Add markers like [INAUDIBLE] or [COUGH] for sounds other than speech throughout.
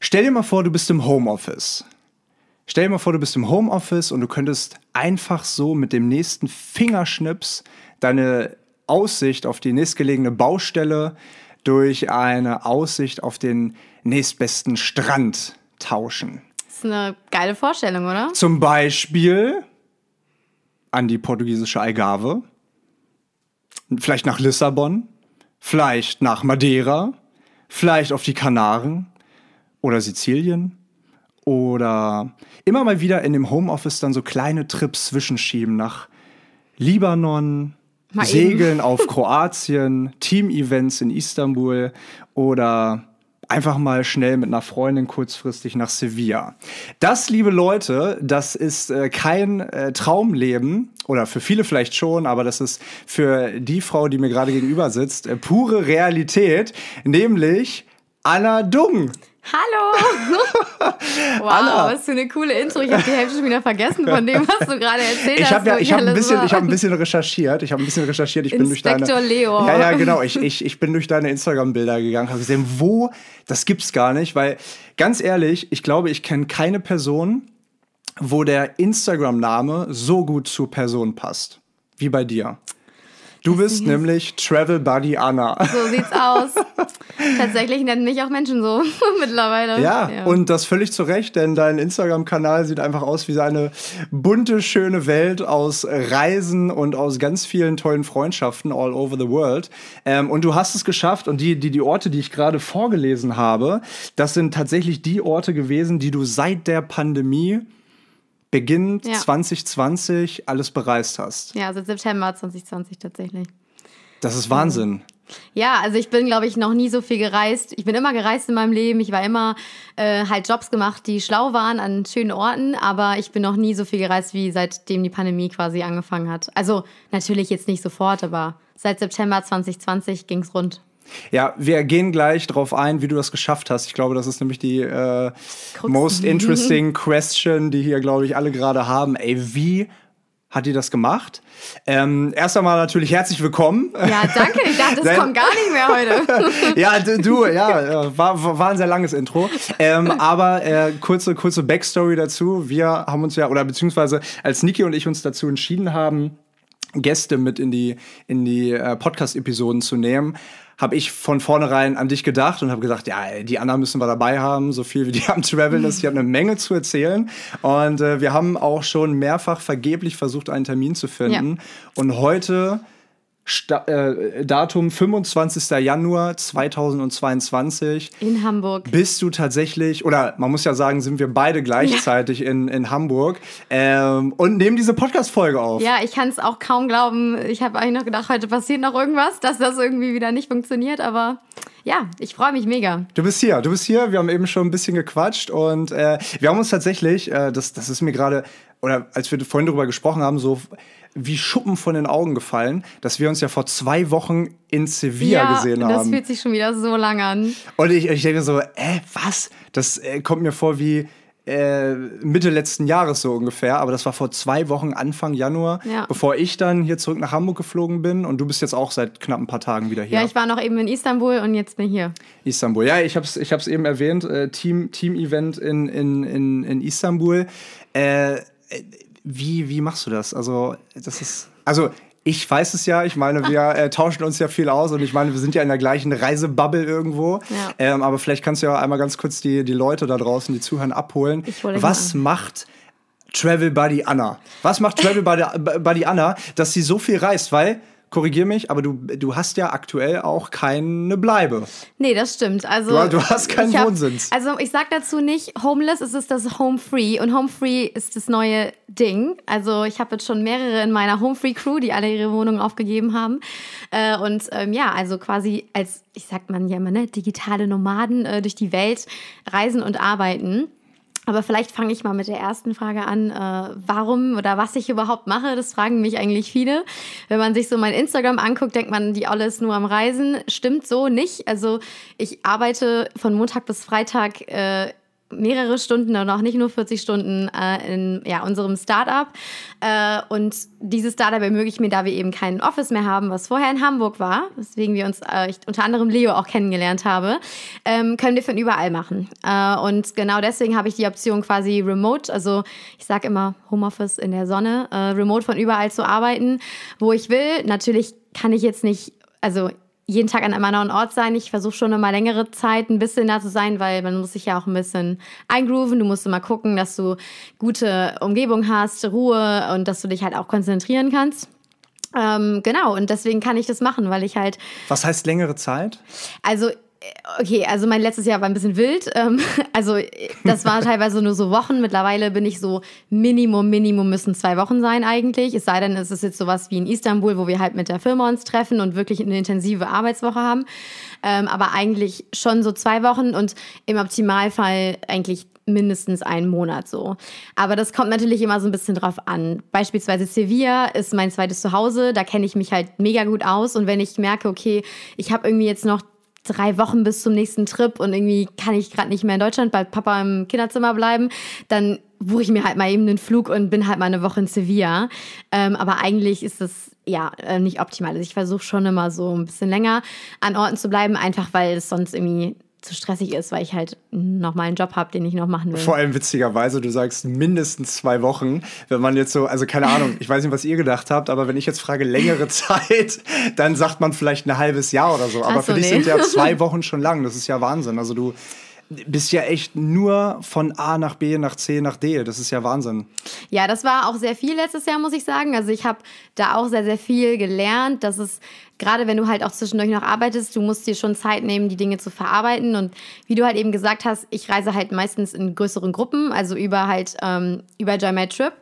Stell dir mal vor, du bist im Homeoffice. Stell dir mal vor, du bist im Homeoffice und du könntest einfach so mit dem nächsten Fingerschnips deine Aussicht auf die nächstgelegene Baustelle durch eine Aussicht auf den nächstbesten Strand tauschen. Das ist eine geile Vorstellung, oder? Zum Beispiel an die portugiesische Algarve, vielleicht nach Lissabon, vielleicht nach Madeira, vielleicht auf die Kanaren oder Sizilien oder immer mal wieder in dem Homeoffice dann so kleine Trips zwischenschieben nach Libanon, Mal Segeln auf Kroatien, Team-Events in Istanbul oder einfach mal schnell mit einer Freundin kurzfristig nach Sevilla. Das, liebe Leute, das ist äh, kein äh, Traumleben oder für viele vielleicht schon, aber das ist für die Frau, die mir gerade gegenüber sitzt, äh, pure Realität, nämlich Anna Dung. Hallo! [LAUGHS] wow, Anna. was für eine coole Intro. Ich habe die Hälfte schon wieder vergessen von dem, was du gerade erzählt Ich hast. habe ja, ich habe ein bisschen, ich habe ein bisschen recherchiert. Ich habe ein bisschen recherchiert. Ich bin durch deine. Inspektor Leo. Ja, ja, genau. Ich, ich, ich bin durch deine Instagram-Bilder gegangen, habe gesehen, wo das gibt's gar nicht, weil ganz ehrlich, ich glaube, ich kenne keine Person, wo der Instagram-Name so gut zur Person passt wie bei dir. Du bist nämlich Travel Buddy Anna. So sieht's aus. [LAUGHS] Tatsächlich nennen mich auch Menschen so [LAUGHS] mittlerweile. Ja, und das völlig zu Recht, denn dein Instagram-Kanal sieht einfach aus wie eine bunte, schöne Welt aus Reisen und aus ganz vielen tollen Freundschaften all over the world. Ähm, und du hast es geschafft und die, die, die Orte, die ich gerade vorgelesen habe, das sind tatsächlich die Orte gewesen, die du seit der Pandemie beginnend Ja. 2020 alles bereist hast. ja, seit September 2020 tatsächlich. Das ist Wahnsinn. Ja, also ich bin, glaube ich, noch nie so viel gereist. Ich bin immer gereist in meinem Leben. Ich war immer äh, halt Jobs gemacht, die schlau waren an schönen Orten, aber ich bin noch nie so viel gereist, wie seitdem die Pandemie quasi angefangen hat. Also natürlich jetzt nicht sofort, aber seit September 2020 ging's rund. Ja, wir gehen gleich drauf ein, wie du das geschafft hast. Ich glaube, das ist nämlich die äh, most interesting question, die hier, glaube ich, alle gerade haben. Ey, wie hat die das gemacht? Ähm, erst einmal natürlich herzlich willkommen. Ja, danke. Ich dachte, das kommt gar nicht mehr heute. [LAUGHS] ja, du, ja, war, war ein sehr langes Intro. Ähm, aber äh, kurze, kurze Backstory dazu. Wir haben uns ja, oder beziehungsweise als Niki und ich uns dazu entschieden haben, Gäste mit in die, in die äh, Podcast-Episoden zu nehmen, habe ich von vornherein an dich gedacht und habe gesagt, ja, ey, die Anna müssen wir dabei haben, so viel wie die am Traveln ist. Die hat eine Menge zu erzählen. Und äh, wir haben auch schon mehrfach vergeblich versucht, einen Termin zu finden. Und heute Sta äh, Datum 25. Januar 2022 In Hamburg. bist du tatsächlich, oder man muss ja sagen, sind wir beide gleichzeitig in, in Hamburg ähm, und nehmen diese Podcast-Folge auf. Ja, ich kann es auch kaum glauben. Ich habe eigentlich noch gedacht, heute passiert noch irgendwas, dass das irgendwie wieder nicht funktioniert. Aber ja, ich freue mich mega. Du bist hier, du bist hier. Wir haben eben schon ein bisschen gequatscht und äh, wir haben uns tatsächlich, äh, das, das ist mir gerade, oder als wir vorhin darüber gesprochen haben, so wie Schuppen von den Augen gefallen, dass wir uns ja vor zwei Wochen in Sevilla gesehen das haben. fühlt sich schon wieder so lang an. Und ich, ich denke so, äh, was? Das äh, kommt mir vor wie äh, Mitte letzten Jahres so ungefähr. Aber das war vor zwei Wochen, Anfang Januar, Ja. bevor ich dann hier zurück nach Hamburg geflogen bin. Und du bist jetzt auch seit knapp ein paar Tagen wieder hier. Ja, ich war noch eben in Istanbul und jetzt bin ich hier. Istanbul. Ja, ich habe es ich hab's eben erwähnt. Äh, Team- Team-Event in, in, in, in Istanbul. Äh, wie, wie machst du das? Also, das ist. Also, ich weiß es ja, ich meine, wir äh, tauschen uns ja viel aus und ich meine, wir sind ja in der gleichen Reisebubble irgendwo. Ja. Ähm, aber vielleicht kannst du ja einmal ganz kurz die, die Leute da draußen, die zuhören, abholen. Was macht Travel Buddy Anna? Was macht Travel Buddy, Buddy Anna, dass sie so viel reist? Weil, korrigier mich, aber du, du hast ja aktuell auch keine Bleibe. Nee, das stimmt. Also, Du- du hast keinen hab- Wohnsitz. Also ich sag dazu nicht, homeless ist es das Home Free und Home Free ist das neue Ding. Also ich habe jetzt schon mehrere in meiner Home Free Crew, die alle ihre Wohnungen aufgegeben haben. Äh, und ähm, ja, also quasi als, ich sagt man ja immer, ne, digitale Nomaden äh, durch die Welt reisen und arbeiten. Aber vielleicht fange ich mal mit der ersten Frage an, äh, warum oder was ich überhaupt mache. Das fragen mich eigentlich viele. Wenn man sich so mein Instagram anguckt, denkt man, die Olle ist nur am Reisen. Stimmt so nicht. Also ich arbeite von Montag bis Freitag äh, mehrere Stunden und auch nicht nur 40 Stunden äh, in ja, unserem Startup. Äh, und dieses Startup ermöglicht mir, da wir eben kein Office mehr haben, was vorher in Hamburg war, weswegen wir uns äh, ich unter anderem Leo auch kennengelernt habe, ähm, können wir von überall machen. Äh, und genau deswegen habe ich die Option quasi remote, also ich sage immer Homeoffice in der Sonne, äh, remote von überall zu arbeiten, wo ich will. Natürlich kann ich jetzt nicht, also jeden Tag an einem anderen Ort sein. Ich versuche schon immer längere Zeit ein bisschen da zu sein, weil man muss sich ja auch ein bisschen eingrooven. Du musst immer gucken, dass du gute Umgebung hast, Ruhe und dass du dich halt auch konzentrieren kannst. Ähm, genau, und deswegen kann ich das machen, weil ich halt. Was heißt längere Zeit? Also Okay, also mein letztes Jahr war ein bisschen wild. Ähm, [LAUGHS] also das war teilweise nur so Wochen. Mittlerweile bin ich so Minimum, Minimum müssen zwei Wochen sein eigentlich. Es sei denn, es ist jetzt sowas wie in Istanbul, wo wir halt mit der Firma uns treffen und wirklich eine intensive Arbeitswoche haben. Ähm, aber eigentlich schon so zwei Wochen und im Optimalfall eigentlich mindestens einen Monat so. Aber das kommt natürlich immer so ein bisschen drauf an. Beispielsweise Sevilla ist mein zweites Zuhause, da kenne ich mich halt mega gut aus und wenn ich merke, okay, ich habe irgendwie jetzt noch drei Wochen bis zum nächsten Trip und irgendwie kann ich gerade nicht mehr in Deutschland bei Papa im Kinderzimmer bleiben, dann buche ich mir halt mal eben einen Flug und bin halt mal eine Woche in Sevilla. Ähm, aber eigentlich ist das ja äh, nicht optimal. Also ich versuche schon immer so ein bisschen länger an Orten zu bleiben, einfach weil es sonst irgendwie zu stressig ist, weil ich halt noch mal einen Job habe, den ich noch machen will. Vor allem witzigerweise, du sagst mindestens zwei Wochen. Wenn man jetzt so, also keine Ahnung, ich weiß nicht, was ihr gedacht habt, aber wenn ich jetzt frage längere [LAUGHS] Zeit, dann sagt man vielleicht ein halbes Jahr oder so. Aber so, für dich nee. sind ja [LAUGHS] zwei Wochen schon lang. Das ist ja Wahnsinn. Also du bist ja echt nur von A nach B, nach C, nach D. Das ist ja Wahnsinn. Ja, das war auch sehr viel letztes Jahr, muss ich sagen. Also ich habe da auch sehr, sehr viel gelernt, dass es gerade wenn du halt auch zwischendurch noch arbeitest, du musst dir schon Zeit nehmen, die Dinge zu verarbeiten. Und wie du halt eben gesagt hast, ich reise halt meistens in größeren Gruppen, also über halt ähm, über Join My Trip.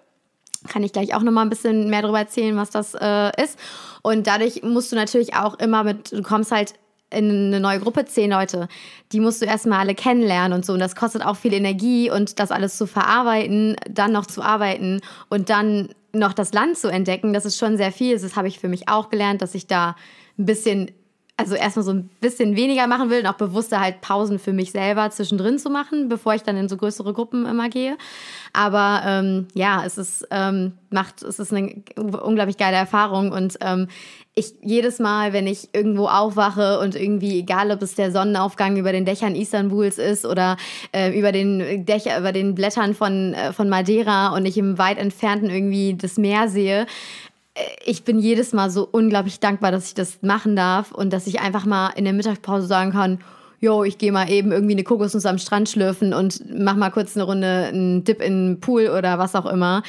Kann ich gleich auch noch mal ein bisschen mehr darüber erzählen, was das äh, ist. Und dadurch musst du natürlich auch immer mit, du kommst halt in eine neue Gruppe, zehn Leute, die musst du erstmal alle kennenlernen und so. Und das kostet auch viel Energie und das alles zu verarbeiten, dann noch zu arbeiten und dann noch das Land zu entdecken, das ist schon sehr viel. Das habe ich für mich auch gelernt, dass ich da ein bisschen also erstmal so ein bisschen weniger machen will und auch bewusster halt Pausen für mich selber zwischendrin zu machen, bevor ich dann in so größere Gruppen immer gehe. Aber ähm, ja, es ist ähm, macht, es ist eine unglaublich geile Erfahrung und ähm, ich jedes Mal, wenn ich irgendwo aufwache und irgendwie, egal ob es der Sonnenaufgang über den Dächern Istanbuls ist oder äh, über den Dächer, über den Blättern von, äh, von Madeira und ich im weit entfernten irgendwie das Meer sehe, ich bin jedes Mal so unglaublich dankbar, dass ich das machen darf und dass ich einfach mal in der Mittagspause sagen kann, yo, ich gehe mal eben irgendwie eine Kokosnuss am Strand schlürfen und mach mal kurz eine Runde einen Dip in den Pool oder was auch immer.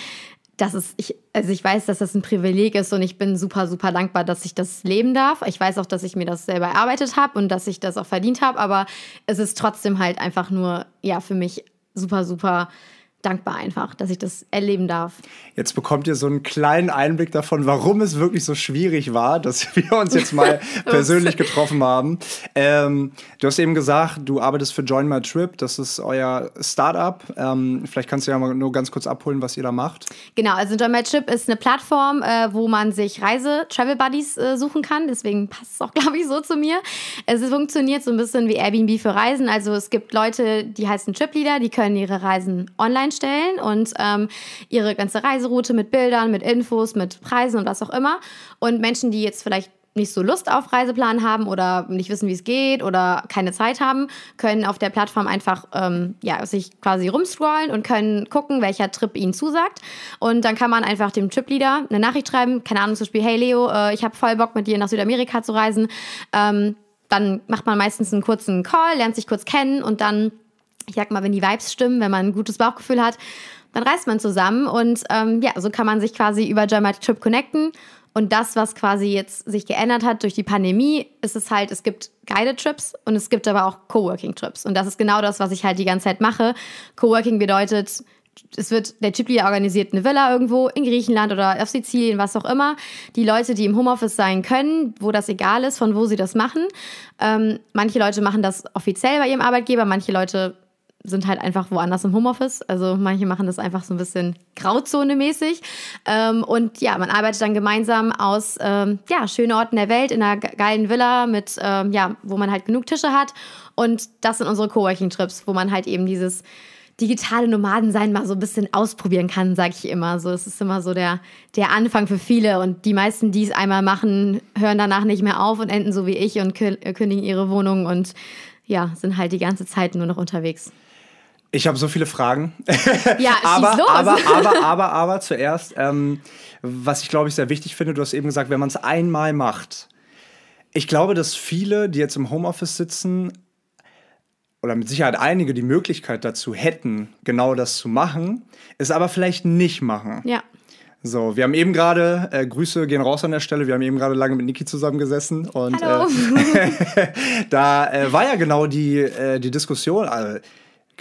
Das ist, ich, also ich weiß, dass das ein Privileg ist und ich bin super, super dankbar, dass ich das leben darf. Ich weiß auch, dass ich mir das selber erarbeitet habe und dass ich das auch verdient habe, aber es ist trotzdem halt einfach nur, ja, für mich super, super dankbar einfach, dass ich das erleben darf. Jetzt bekommt ihr so einen kleinen Einblick davon, warum es wirklich so schwierig war, dass [LAUGHS] wir uns jetzt mal [LAUGHS] persönlich getroffen haben. Ähm, du hast eben gesagt, du arbeitest für Join My Trip, das ist euer Startup. Ähm, vielleicht kannst du ja mal nur ganz kurz abholen, was ihr da macht. Genau, also Join My Trip ist eine Plattform, äh, wo man sich Reise-Travel-Buddies äh, suchen kann. Deswegen passt es auch, [LAUGHS] glaube ich, so zu mir. Es funktioniert so ein bisschen wie Airbnb für Reisen. Also es gibt Leute, die heißen Trip-Leader, die können ihre Reisen online einstellen und ähm, ihre ganze Reiseroute mit Bildern, mit Infos, mit Preisen und was auch immer. Und Menschen, die jetzt vielleicht nicht so Lust auf Reiseplan haben oder nicht wissen, wie es geht oder keine Zeit haben, können auf der Plattform einfach ähm, ja, sich quasi rumscrollen und können gucken, welcher Trip ihnen zusagt. Und dann kann man einfach dem Tripleader eine Nachricht schreiben, keine Ahnung, zum Beispiel, hey Leo, äh, ich habe voll Bock mit dir nach Südamerika zu reisen. Ähm, dann macht man meistens einen kurzen Call, lernt sich kurz kennen und dann ich sag mal, wenn die Vibes stimmen, wenn man ein gutes Bauchgefühl hat, dann reist man zusammen und ähm, ja, so kann man sich quasi über German Trip connecten. Und das, was quasi jetzt sich geändert hat durch die Pandemie, ist es halt, es gibt Guided Trips und es gibt aber auch Coworking Trips. Und das ist genau das, was ich halt die ganze Zeit mache. Coworking bedeutet, es wird, der Chipleader organisiert eine Villa irgendwo in Griechenland oder auf Sizilien, was auch immer. Die Leute, die im Homeoffice sein können, wo das egal ist, von wo sie das machen. Ähm, manche Leute machen das offiziell bei ihrem Arbeitgeber, manche Leute sind halt einfach woanders im Homeoffice. Also manche machen das einfach so ein bisschen Grauzone-mäßig. Ähm, und ja, man arbeitet dann gemeinsam aus ähm, ja, schönen Orten der Welt in einer geilen Villa mit, ähm, ja, wo man halt genug Tische hat. Und das sind unsere Coworking-Trips, wo man halt eben dieses digitale Nomadensein mal so ein bisschen ausprobieren kann, sage ich immer. So, es ist immer so der, der Anfang für viele. Und die meisten, die es einmal machen, hören danach nicht mehr auf und enden so wie ich und kündigen ihre Wohnung und ja, sind halt die ganze Zeit nur noch unterwegs. Ich habe so viele Fragen. [LAUGHS] Ja, aber, los. aber, aber, aber, aber zuerst, ähm, was ich glaube ich sehr wichtig finde, du hast eben gesagt, wenn man es einmal macht. Ich glaube, dass viele, die jetzt im Homeoffice sitzen, oder mit Sicherheit einige die Möglichkeit dazu hätten, genau das zu machen, es aber vielleicht nicht machen. Ja. So, wir haben eben gerade, äh, Grüße gehen raus an der Stelle, wir haben eben gerade lange mit Niki zusammengesessen und. Äh, [LAUGHS] da äh, war ja genau die, äh, die Diskussion, also,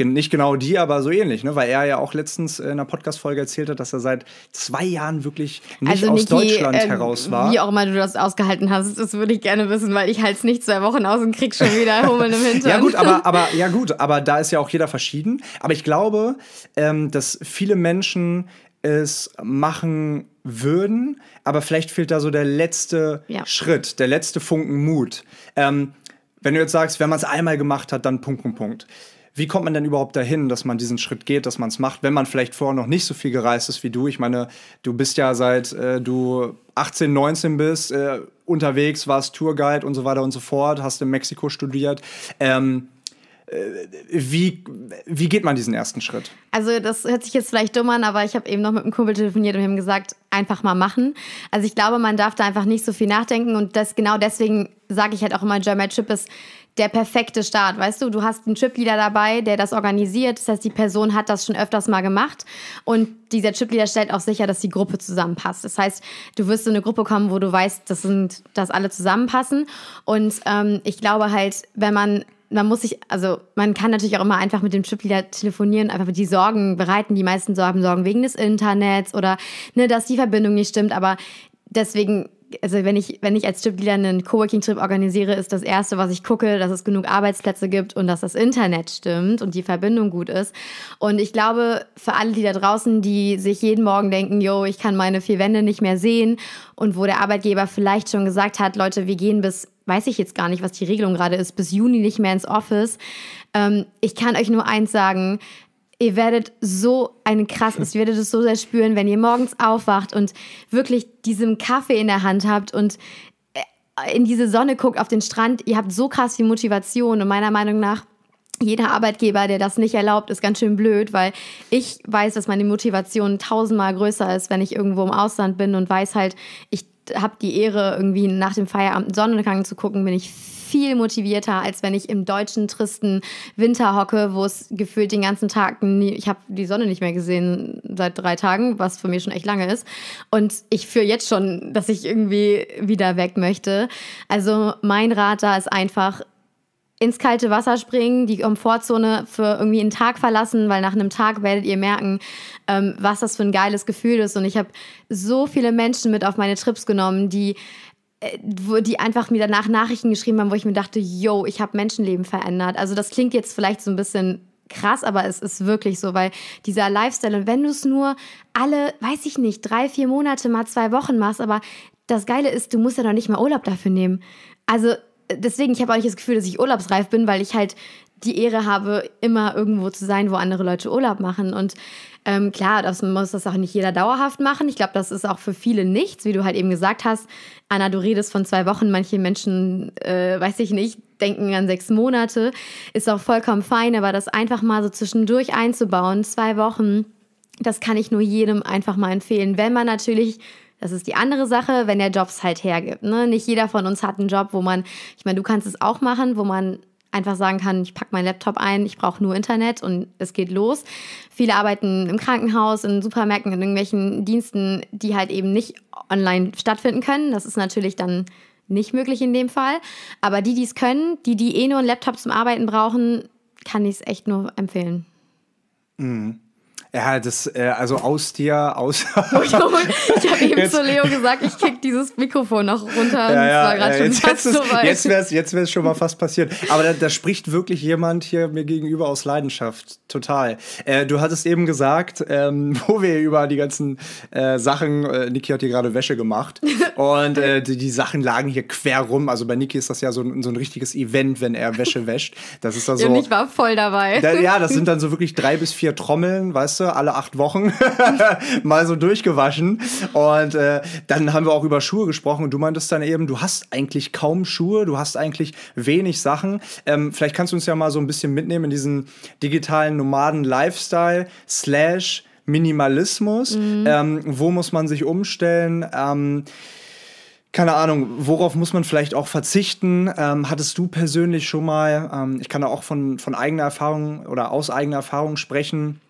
nicht genau die, aber so ähnlich, ne? weil er ja auch letztens in einer Podcast-Folge erzählt hat, dass er seit zwei Jahren wirklich nicht also, aus Niki, Deutschland äh, heraus war. Wie auch immer du das ausgehalten hast, das würde ich gerne wissen, weil ich halte es nicht zwei Wochen aus und krieg schon wieder [LAUGHS] Hummeln im Hintern. ja gut, aber, aber, ja gut, aber da ist ja auch jeder verschieden. Aber ich glaube, ähm, dass viele Menschen es machen würden, aber vielleicht fehlt da so der letzte Ja. Schritt, der letzte Funken Mut. Ähm, wenn du jetzt sagst, wenn man es einmal gemacht hat, dann Punkt, Punkt, Punkt. Wie kommt man denn überhaupt dahin, dass man diesen Schritt geht, dass man es macht, wenn man vielleicht vorher noch nicht so viel gereist ist wie du? Ich meine, du bist ja seit äh, du 18, 19 bist, äh, unterwegs, warst Tourguide und so weiter und so fort, hast in Mexiko studiert. Ähm, äh, wie, wie geht man diesen ersten Schritt? Also das hört sich jetzt vielleicht dumm an, aber ich habe eben noch mit einem Kumpel telefoniert und haben gesagt, einfach mal machen. Also ich glaube, man darf da einfach nicht so viel nachdenken und das genau deswegen sage ich halt auch immer, German Trip ist der perfekte Start, weißt du? Du hast einen Trip-Leader dabei, der das organisiert. Das heißt, die Person hat das schon öfters mal gemacht und dieser Trip-Leader stellt auch sicher, dass die Gruppe zusammenpasst. Das heißt, du wirst in eine Gruppe kommen, wo du weißt, das sind, dass alle zusammenpassen und ähm, ich glaube halt, wenn man man muss sich, also man kann natürlich auch immer einfach mit dem Tripleader telefonieren, einfach die Sorgen bereiten. Die meisten haben Sorgen wegen des Internets oder ne, dass die Verbindung nicht stimmt. Aber deswegen, also wenn ich, wenn ich als Tripleader einen Coworking-Trip organisiere, ist das Erste, was ich gucke, dass es genug Arbeitsplätze gibt und dass das Internet stimmt und die Verbindung gut ist. Und ich glaube, für alle, die da draußen, die sich jeden Morgen denken, yo, ich kann meine vier Wände nicht mehr sehen und wo der Arbeitgeber vielleicht schon gesagt hat, Leute, wir gehen bis weiß ich jetzt gar nicht, was die Regelung gerade ist, bis Juni nicht mehr ins Office. Ähm, ich kann euch nur eins sagen, ihr werdet so ein krasses, ihr werdet es so sehr spüren, wenn ihr morgens aufwacht und wirklich diesen Kaffee in der Hand habt und äh, in diese Sonne guckt auf den Strand. Ihr habt so krass viel Motivation und meiner Meinung nach jeder Arbeitgeber, der das nicht erlaubt, ist ganz schön blöd, weil ich weiß, dass meine Motivation tausendmal größer ist, wenn ich irgendwo im Ausland bin und weiß halt, ich habe die Ehre, irgendwie nach dem Feierabend einen Sonnenuntergang zu gucken, bin ich viel motivierter, als wenn ich im deutschen tristen Winter hocke, wo es gefühlt den ganzen Tag, nie, ich habe die Sonne nicht mehr gesehen seit drei Tagen, was für mich schon echt lange ist. Und ich fühle jetzt schon, dass ich irgendwie wieder weg möchte. Also mein Rat da ist einfach, ins kalte Wasser springen, die Komfortzone für irgendwie einen Tag verlassen, weil nach einem Tag werdet ihr merken, ähm, was das für ein geiles Gefühl ist. Und ich habe so viele Menschen mit auf meine Trips genommen, die äh, wo die einfach mir danach Nachrichten geschrieben haben, wo ich mir dachte, yo, ich habe Menschenleben verändert. Also das klingt jetzt vielleicht so ein bisschen krass, aber es ist wirklich so, weil dieser Lifestyle und wenn du es nur alle, weiß ich nicht, drei, vier Monate mal zwei Wochen machst, aber das Geile ist, du musst ja noch nicht mal Urlaub dafür nehmen. Also deswegen, ich habe auch nicht das Gefühl, dass ich urlaubsreif bin, weil ich halt die Ehre habe, immer irgendwo zu sein, wo andere Leute Urlaub machen. Und ähm, klar, das muss das auch nicht jeder dauerhaft machen. Ich glaube, das ist auch für viele nichts, wie du halt eben gesagt hast. Anna, du redest von zwei Wochen. Manche Menschen, äh, weiß ich nicht, denken an sechs Monate. Ist auch vollkommen fein, aber das einfach mal so zwischendurch einzubauen, zwei Wochen, das kann ich nur jedem einfach mal empfehlen. Wenn man natürlich das ist die andere Sache, wenn der Jobs halt hergibt. Ne? Nicht jeder von uns hat einen Job, wo man, ich meine, du kannst es auch machen, wo man einfach sagen kann, ich packe meinen Laptop ein, ich brauche nur Internet und es geht los. Viele arbeiten im Krankenhaus, in Supermärkten, in irgendwelchen Diensten, die halt eben nicht online stattfinden können. Das ist natürlich dann nicht möglich in dem Fall. Aber die, die es können, die, die eh nur einen Laptop zum Arbeiten brauchen, kann ich es echt nur empfehlen. Mhm. Ja, das, äh, also aus dir, aus. [LAUGHS] ich habe eben zu Leo gesagt, ich kick dieses Mikrofon noch runter. Ja, ja, ja, jetzt, jetzt, so jetzt wäre es jetzt wär's schon mal fast passiert. Aber da, da, spricht wirklich jemand hier mir gegenüber aus Leidenschaft. Total. Äh, du hattest eben gesagt, ähm, [LAUGHS] wo wir über die ganzen äh, Sachen, äh, Niki hat hier gerade Wäsche gemacht [LAUGHS] und äh, die, die, Sachen lagen hier quer rum. Also bei Niki ist das ja so, so ein richtiges Event, wenn er Wäsche wäscht. Das ist da so. Ja, ich war voll dabei. Da, ja, das sind dann so wirklich drei bis vier Trommeln, weißt du, alle acht Wochen [LAUGHS] mal so durchgewaschen. Und äh, dann haben wir auch über Schuhe gesprochen und du meintest dann eben, du hast eigentlich kaum Schuhe, du hast eigentlich wenig Sachen. Ähm, vielleicht kannst du uns ja mal so ein bisschen mitnehmen in diesen digitalen Nomaden-Lifestyle slash Minimalismus. Mhm. Ähm, wo muss man sich umstellen? Ähm, keine Ahnung, worauf muss man vielleicht auch verzichten? Ähm, hattest du persönlich schon mal, ähm, ich kann da auch von, von eigener Erfahrung oder aus eigener Erfahrung sprechen,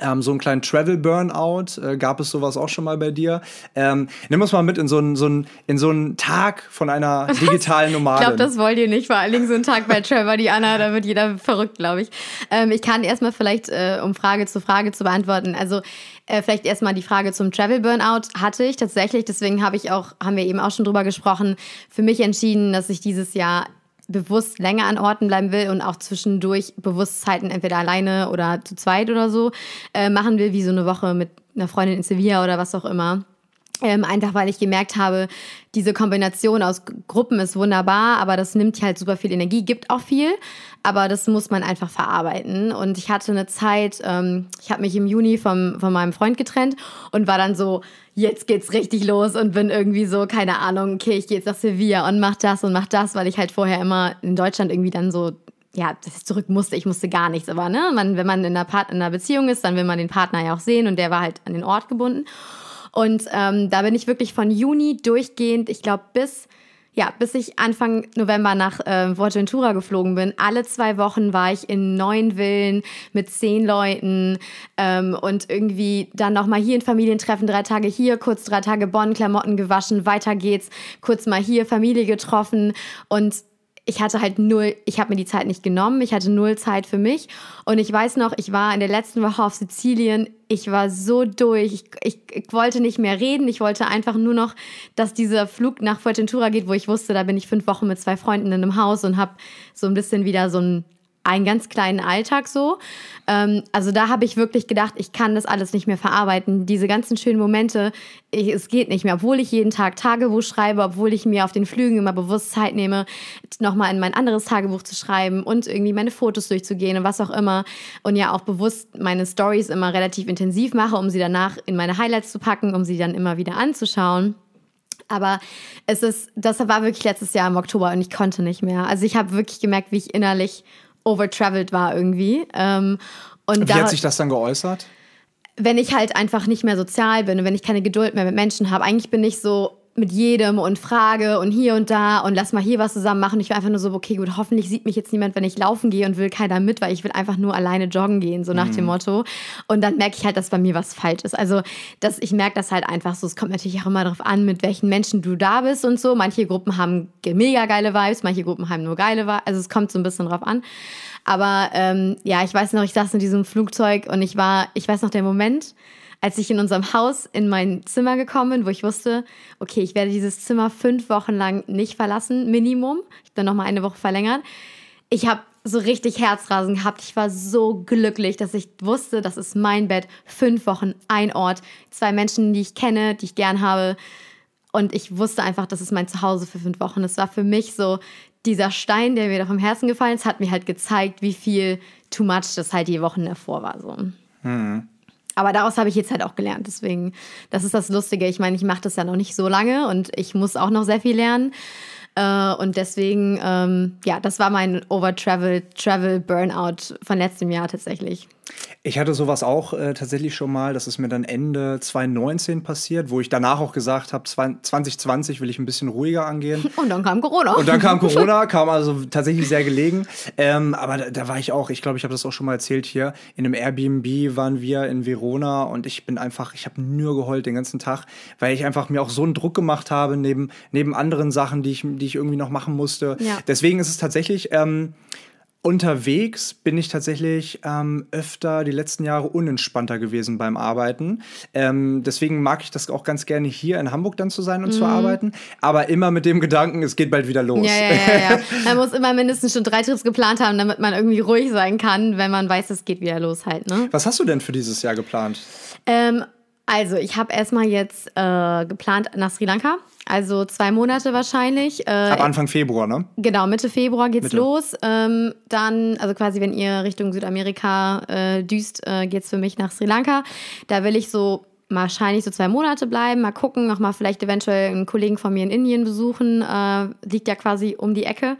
ähm, so einen kleinen Travel-Burnout, äh, gab es sowas auch schon mal bei dir? Ähm, nimm uns mal mit in so einen so in so einen Tag von einer [LAUGHS] digitalen Nomadin. ich glaube, das wollt ihr nicht, vor allen Dingen so einen Tag bei Trevor, die Anna, da wird jeder verrückt, glaube ich. Ähm, ich kann erstmal vielleicht, äh, um Frage zu Frage zu beantworten, also äh, vielleicht erstmal die Frage zum Travel-Burnout hatte ich tatsächlich, deswegen habe ich auch, haben wir eben auch schon drüber gesprochen, für mich entschieden, dass ich dieses Jahr bewusst länger an Orten bleiben will und auch zwischendurch Bewusstheiten entweder alleine oder zu zweit oder so äh, machen will, wie so eine Woche mit einer Freundin in Sevilla oder was auch immer. Ähm, einfach weil ich gemerkt habe, diese Kombination aus Gruppen ist wunderbar, aber das nimmt halt super viel Energie, gibt auch viel, aber das muss man einfach verarbeiten. Und ich hatte eine Zeit, ähm, ich habe mich im Juni vom, von meinem Freund getrennt und war dann so, jetzt geht's richtig los und bin irgendwie so, keine Ahnung, okay, ich gehe jetzt nach Sevilla und mach das und mach das, weil ich halt vorher immer in Deutschland irgendwie dann so ja, ich zurück musste, ich musste gar nichts. Aber ne, man, wenn man in einer, Part in einer Beziehung ist, dann will man den Partner ja auch sehen und der war halt an den Ort gebunden. Und ähm, da bin ich wirklich von Juni durchgehend, ich glaube bis ja, bis ich Anfang November nach äh, Ventura geflogen bin. Alle zwei Wochen war ich in neun Villen mit zehn Leuten ähm, und irgendwie dann noch mal hier ein Familientreffen, drei Tage hier, kurz drei Tage Bonn, Klamotten gewaschen, weiter geht's, kurz mal hier Familie getroffen und ich hatte halt null, ich habe mir die Zeit nicht genommen, ich hatte null Zeit für mich. Und ich weiß noch, ich war in der letzten Woche auf Sizilien, ich war so durch, ich, ich, ich, wollte nicht mehr reden, ich wollte einfach nur noch, dass dieser Flug nach Fuerteventura geht, wo ich wusste, da bin ich fünf Wochen mit zwei Freunden in einem Haus und habe so ein bisschen wieder so ein einen ganz kleinen Alltag so. Ähm, also da habe ich wirklich gedacht, ich kann das alles nicht mehr verarbeiten. Diese ganzen schönen Momente, ich, es geht nicht mehr. Obwohl ich jeden Tag Tagebuch schreibe, obwohl ich mir auf den Flügen immer bewusst Zeit nehme, nochmal in mein anderes Tagebuch zu schreiben und irgendwie meine Fotos durchzugehen und was auch immer. Und ja auch bewusst meine Stories immer relativ intensiv mache, um sie danach in meine Highlights zu packen, um sie dann immer wieder anzuschauen. Aber es ist, das war wirklich letztes Jahr im Oktober und ich konnte nicht mehr. Also ich habe wirklich gemerkt, wie ich innerlich overtraveled war irgendwie. Ähm, und Wie hat sich das dann geäußert? Wenn ich halt einfach nicht mehr sozial bin und wenn ich keine Geduld mehr mit Menschen habe. Eigentlich bin ich so mit jedem und frage und hier und da und lass mal hier was zusammen machen. Ich war einfach nur so, okay, gut, hoffentlich sieht mich jetzt niemand, wenn ich laufen gehe und will keiner mit, weil ich will einfach nur alleine joggen gehen, so nach mhm. dem Motto. Und dann merke ich halt, dass bei mir was falsch ist. Also, dass ich merke das halt einfach so. Es kommt natürlich auch immer darauf an, mit welchen Menschen du da bist und so. Manche Gruppen haben mega geile Vibes, manche Gruppen haben nur geile Vibes. Also, es kommt so ein bisschen drauf an. Aber ähm, ja, ich weiß noch, ich saß in diesem Flugzeug und ich war, ich weiß noch der Moment, als ich in unserem Haus in mein Zimmer gekommen bin, wo ich wusste, okay, ich werde dieses Zimmer fünf Wochen lang nicht verlassen, Minimum. Ich bin noch mal eine Woche verlängert. Ich habe so richtig Herzrasen gehabt. Ich war so glücklich, dass ich wusste, das ist mein Bett. Fünf Wochen, ein Ort, zwei Menschen, die ich kenne, die ich gern habe. Und ich wusste einfach, das ist mein Zuhause für fünf Wochen. Es war für mich so dieser Stein, der mir da vom Herzen gefallen ist, hat mir halt gezeigt, wie viel too much das halt die Wochen davor war. So. Mhm. Aber daraus habe ich jetzt halt auch gelernt. Deswegen, das ist das Lustige. Ich meine, ich mache das ja noch nicht so lange und ich muss auch noch sehr viel lernen. Äh, und deswegen, ähm, ja, das war mein Over-Travel, Travel-Burnout von letztem Jahr tatsächlich. Ich hatte sowas auch äh, tatsächlich schon mal. Das ist mir dann Ende 2019 passiert, wo ich danach auch gesagt habe, 2020 will ich ein bisschen ruhiger angehen. [LAUGHS] Und dann kam Corona. Und dann kam [LAUGHS] Corona, kam also tatsächlich sehr gelegen. Ähm, aber da, da, war ich auch, ich glaube, ich habe das auch schon mal erzählt hier, in einem Airbnb waren wir in Verona und ich bin einfach, ich habe nur geheult den ganzen Tag, weil ich einfach mir auch so einen Druck gemacht habe, neben, neben anderen Sachen, die ich, die ich irgendwie noch machen musste. Ja. Deswegen ist es tatsächlich. Ähm, Unterwegs bin ich tatsächlich ähm, öfter die letzten Jahre unentspannter gewesen beim Arbeiten. Ähm, deswegen mag ich das auch ganz gerne hier in Hamburg dann zu sein und mhm. zu arbeiten. Aber immer mit dem Gedanken, es geht bald wieder los. Ja, ja, ja, ja. Man muss immer mindestens schon drei Trips geplant haben, damit man irgendwie ruhig sein kann, wenn man weiß, es geht wieder los halt. Ne? Was hast du denn für dieses Jahr geplant? Ähm, also, ich habe erstmal jetzt äh, geplant nach Sri Lanka. Also zwei Monate wahrscheinlich. Äh, Ab Anfang Februar, ne? Genau, Mitte Februar geht's Mitte. los. Ähm, dann, also quasi, wenn ihr Richtung Südamerika äh, düst, äh, geht's für mich nach Sri Lanka. Da will ich so wahrscheinlich so zwei Monate bleiben, mal gucken, nochmal vielleicht eventuell einen Kollegen von mir in Indien besuchen. Äh, liegt ja quasi um die Ecke.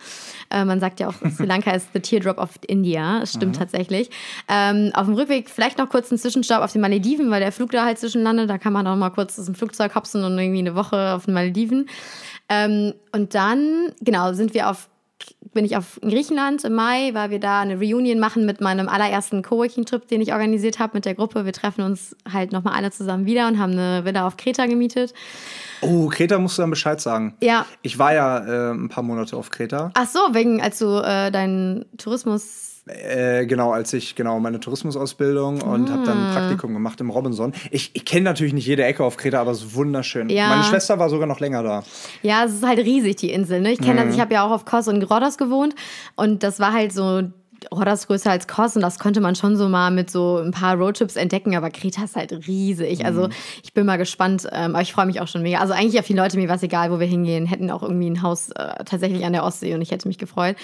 Äh, man sagt ja auch, [LAUGHS] Sri Lanka ist the teardrop of India. Das stimmt mhm. tatsächlich. Ähm, auf dem Rückweg vielleicht noch kurz einen Zwischenstopp auf den Malediven, weil der Flug da halt zwischenlandet. Da kann man auch mal kurz aus dem Flugzeug hopsen und irgendwie eine Woche auf den Malediven. Ähm, und dann, genau, sind wir auf bin ich auf Griechenland im Mai, weil wir da eine Reunion machen mit meinem allerersten Coworking-Trip, den ich organisiert habe mit der Gruppe. Wir treffen uns halt nochmal alle zusammen wieder und haben eine Villa auf Kreta gemietet. Oh, Kreta musst du dann Bescheid sagen. Ja. Ich war ja äh, ein paar Monate auf Kreta. Ach so, wegen, als du äh, deinen Tourismus äh, genau, als ich genau meine Tourismusausbildung und habe dann ein ah. Praktikum gemacht im Robinson. Ich, ich kenne natürlich nicht jede Ecke auf Kreta, aber es ist wunderschön. Ja. Meine Schwester war sogar noch länger da. Ja, es ist halt riesig, die Insel. Ne? Ich kenne mhm. das, ich habe ja auch auf Kos und Rhodos gewohnt und das war halt so Rhodos größer als Kos und das konnte man schon so mal mit so ein paar Roadtrips entdecken, aber Kreta ist halt riesig. Also mhm. ich bin mal gespannt, ähm, aber ich freue mich auch schon mega. Also eigentlich ja viele Leute, mir war es egal, wo wir hingehen, hätten auch irgendwie ein Haus äh, tatsächlich an der Ostsee und ich hätte mich gefreut.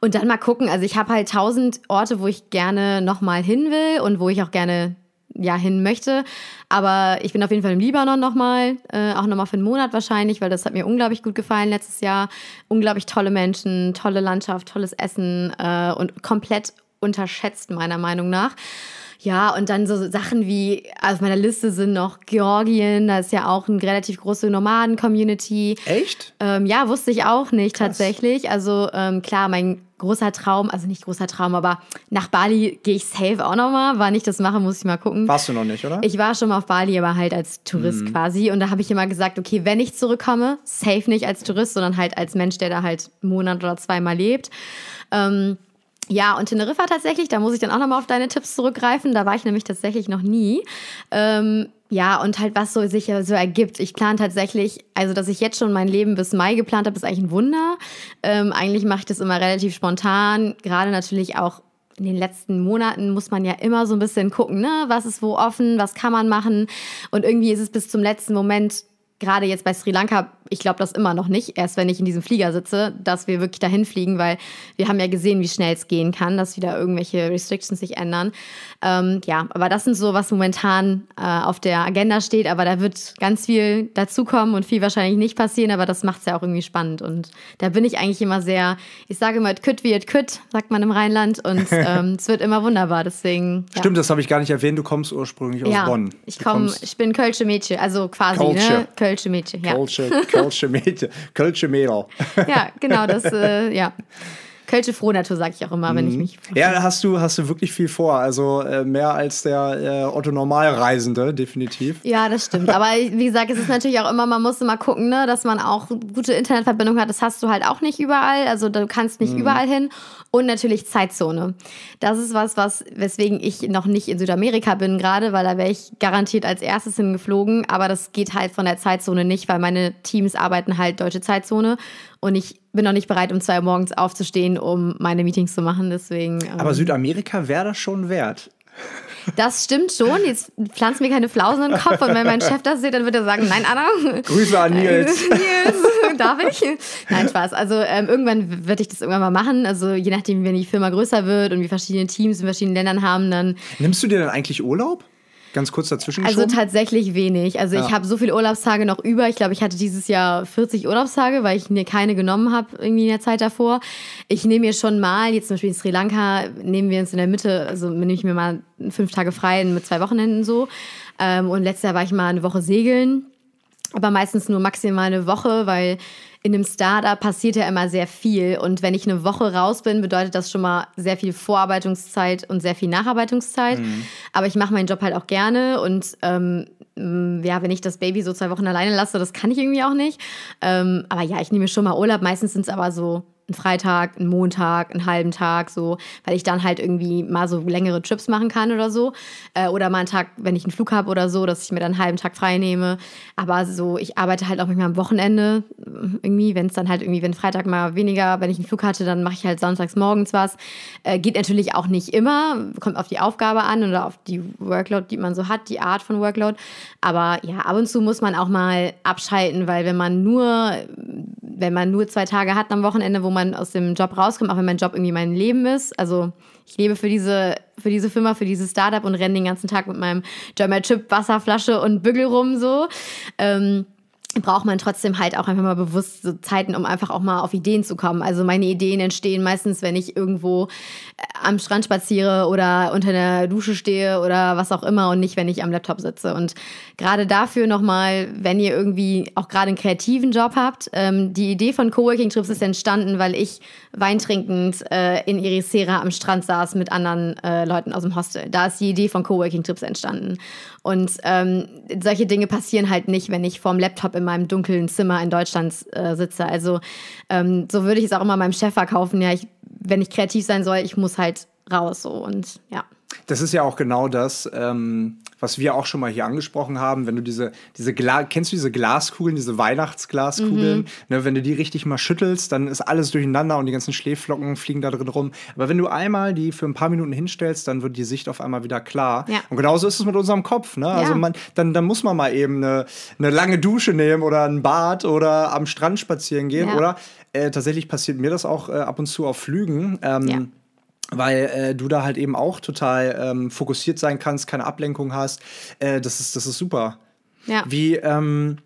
Und dann mal gucken. Also ich habe halt tausend Orte, wo ich gerne nochmal hin will und wo ich auch gerne ja hin möchte. Aber ich bin auf jeden Fall im Libanon nochmal, äh, auch nochmal für einen Monat wahrscheinlich, weil das hat mir unglaublich gut gefallen letztes Jahr. Unglaublich tolle Menschen, tolle Landschaft, tolles Essen äh, und komplett unterschätzt meiner Meinung nach. Ja, und dann so Sachen wie, auf meiner Liste sind noch Georgien, da ist ja auch eine relativ große Nomaden-Community. Echt? Ähm, ja, wusste ich auch nicht Krass. tatsächlich. Also ähm, klar, mein großer Traum, also nicht großer Traum, aber nach Bali gehe ich safe auch nochmal. Wann ich das mache, muss ich mal gucken. Warst du noch nicht, oder? Ich war schon mal auf Bali, aber halt als Tourist mhm. quasi. Und da habe ich immer gesagt, okay, wenn ich zurückkomme, safe nicht als Tourist, sondern halt als Mensch, der da halt einen Monat oder zweimal lebt. Ähm, ja, und Teneriffa tatsächlich, da muss ich dann auch nochmal auf deine Tipps zurückgreifen. Da war ich nämlich tatsächlich noch nie. Ähm, ja, und halt, was so sich so ergibt. Ich plane tatsächlich, also dass ich jetzt schon mein Leben bis Mai geplant habe, ist eigentlich ein Wunder. Ähm, eigentlich mache ich das immer relativ spontan. Gerade natürlich auch in den letzten Monaten muss man ja immer so ein bisschen gucken, ne? Was ist wo offen, was kann man machen? Und irgendwie ist es bis zum letzten Moment gerade jetzt bei Sri Lanka, ich glaube das immer noch nicht, erst wenn ich in diesem Flieger sitze, dass wir wirklich dahin fliegen, weil wir haben ja gesehen, wie schnell es gehen kann, dass wieder irgendwelche Restrictions sich ändern. Ähm, ja, aber das sind so, was momentan äh, auf der Agenda steht, aber da wird ganz viel dazukommen und viel wahrscheinlich nicht passieren, aber das macht es ja auch irgendwie spannend und da bin ich eigentlich immer sehr, ich sage immer, it could wie it could, sagt man im Rheinland und [LAUGHS] ähm, es wird immer wunderbar, deswegen. Ja. Stimmt, das habe ich gar nicht erwähnt, du kommst ursprünglich aus ja, Bonn. Ich komme, ich bin Kölsche Mädchen, also quasi, ne? Kölsche Mädchen, ja. Kölsche, Kölsche Mädchen, Kölsche Mädel. Ja, genau, das, äh, ja. [LAUGHS] Kölsche Frohnatur sage ich auch immer, wenn ich mhm. mich. Ja, hast du, hast du wirklich viel vor. Also äh, mehr als der äh, Otto Normalreisende, definitiv. Ja, das stimmt. Aber [LAUGHS] wie gesagt, es ist natürlich auch immer, man muss immer gucken, ne, dass man auch gute Internetverbindung hat. Das hast du halt auch nicht überall. Also du kannst nicht mhm. überall hin. Und natürlich Zeitzone. Das ist was, was, weswegen ich noch nicht in Südamerika bin gerade, weil da wäre ich garantiert als erstes hingeflogen. Aber das geht halt von der Zeitzone nicht, weil meine Teams arbeiten halt deutsche Zeitzone. Und ich bin noch nicht bereit, um zwei Uhr morgens aufzustehen, um meine Meetings zu machen. Deswegen. Ähm Aber Südamerika wäre das schon wert. Das stimmt schon. Jetzt pflanzen mir keine Flausen in den Kopf und wenn mein Chef das sieht, dann wird er sagen, nein, Anna. Grüße an Nils. [LAUGHS] Nils, darf ich? Nein, Spaß. Also ähm, irgendwann werde ich das irgendwann mal machen. Also je nachdem, wenn die Firma größer wird und wir verschiedene Teams in verschiedenen Ländern haben, dann... Nimmst du dir dann eigentlich Urlaub? Ganz kurz dazwischen Also tatsächlich wenig. Also ja. ich habe so viele Urlaubstage noch über. Ich glaube, ich hatte dieses Jahr 40 Urlaubstage, weil ich mir keine genommen habe irgendwie in der Zeit davor. Ich nehme mir schon mal, jetzt zum Beispiel in Sri Lanka, nehmen wir uns in der Mitte, also nehme ich mir mal fünf Tage frei mit zwei Wochenenden so. Ähm, und letztes Jahr war ich mal eine Woche segeln. Aber meistens nur maximal eine Woche, weil in einem Startup passiert ja immer sehr viel. Und wenn ich eine Woche raus bin, bedeutet das schon mal sehr viel Vorarbeitungszeit und sehr viel Nacharbeitungszeit. Mhm. Aber ich mache meinen Job halt auch gerne. Und ähm, ja, wenn ich das Baby so zwei Wochen alleine lasse, das kann ich irgendwie auch nicht. Ähm, aber ja, ich nehme schon mal Urlaub. Meistens sind es aber so einen Freitag, einen Montag, einen halben Tag, so, weil ich dann halt irgendwie mal so längere Trips machen kann oder so. Äh, oder mal einen Tag, wenn ich einen Flug habe oder so, dass ich mir dann einen halben Tag frei nehme. Aber so, ich arbeite halt auch manchmal am Wochenende irgendwie, wenn es dann halt irgendwie, wenn Freitag mal weniger, wenn ich einen Flug hatte, dann mache ich halt samstags morgens was. Äh, geht natürlich auch nicht immer, kommt auf die Aufgabe an oder auf die Workload, die man so hat, die Art von Workload. Aber ja, ab und zu muss man auch mal abschalten, weil wenn man nur, wenn man nur zwei Tage hat am Wochenende, wo man aus dem Job rauskommt, auch wenn mein Job irgendwie mein Leben ist, also ich lebe für diese, für diese Firma, für dieses Startup und renne den ganzen Tag mit meinem German Chip Wasserflasche und Bügel rum so. Ähm, braucht man trotzdem halt auch einfach mal bewusst so Zeiten, um einfach auch mal auf Ideen zu kommen. Also meine Ideen entstehen meistens, wenn ich irgendwo äh, am Strand spaziere oder unter der Dusche stehe oder was auch immer und nicht, wenn ich am Laptop sitze. Und gerade dafür nochmal, wenn ihr irgendwie auch gerade einen kreativen Job habt, ähm, die Idee von Coworking Trips ist entstanden, weil ich weintrinkend äh, in Irisera am Strand saß mit anderen äh, Leuten aus dem Hostel. Da ist die Idee von Coworking Trips entstanden. Und ähm, solche Dinge passieren halt nicht, wenn ich vorm Laptop in meinem dunklen Zimmer in Deutschland äh, sitze. Also ähm, so würde ich es auch immer meinem Chef verkaufen. Ja, ich, wenn ich kreativ sein soll, ich muss halt raus so und ja. Das ist ja auch genau das, ähm, was wir auch schon mal hier angesprochen haben, wenn du diese, diese Gla kennst du diese Glaskugeln, diese Weihnachtsglaskugeln, mhm. ne, wenn du die richtig mal schüttelst, dann ist alles durcheinander und die ganzen Schläflocken fliegen da drin rum. Aber wenn du einmal die für ein paar Minuten hinstellst, dann wird die Sicht auf einmal wieder klar. Ja. Und genauso ist es mit unserem Kopf. Ne? Also ja. Also man, dann, dann muss man mal eben eine, eine lange Dusche nehmen oder ein Bad oder am Strand spazieren gehen. Ja. Oder äh, tatsächlich passiert mir das auch äh, ab und zu auf Flügen. Ähm, weil äh, du da halt eben auch total ähm, fokussiert sein kannst, keine Ablenkung hast. Äh, das, ist, das ist super. Ja. Wie, ähm,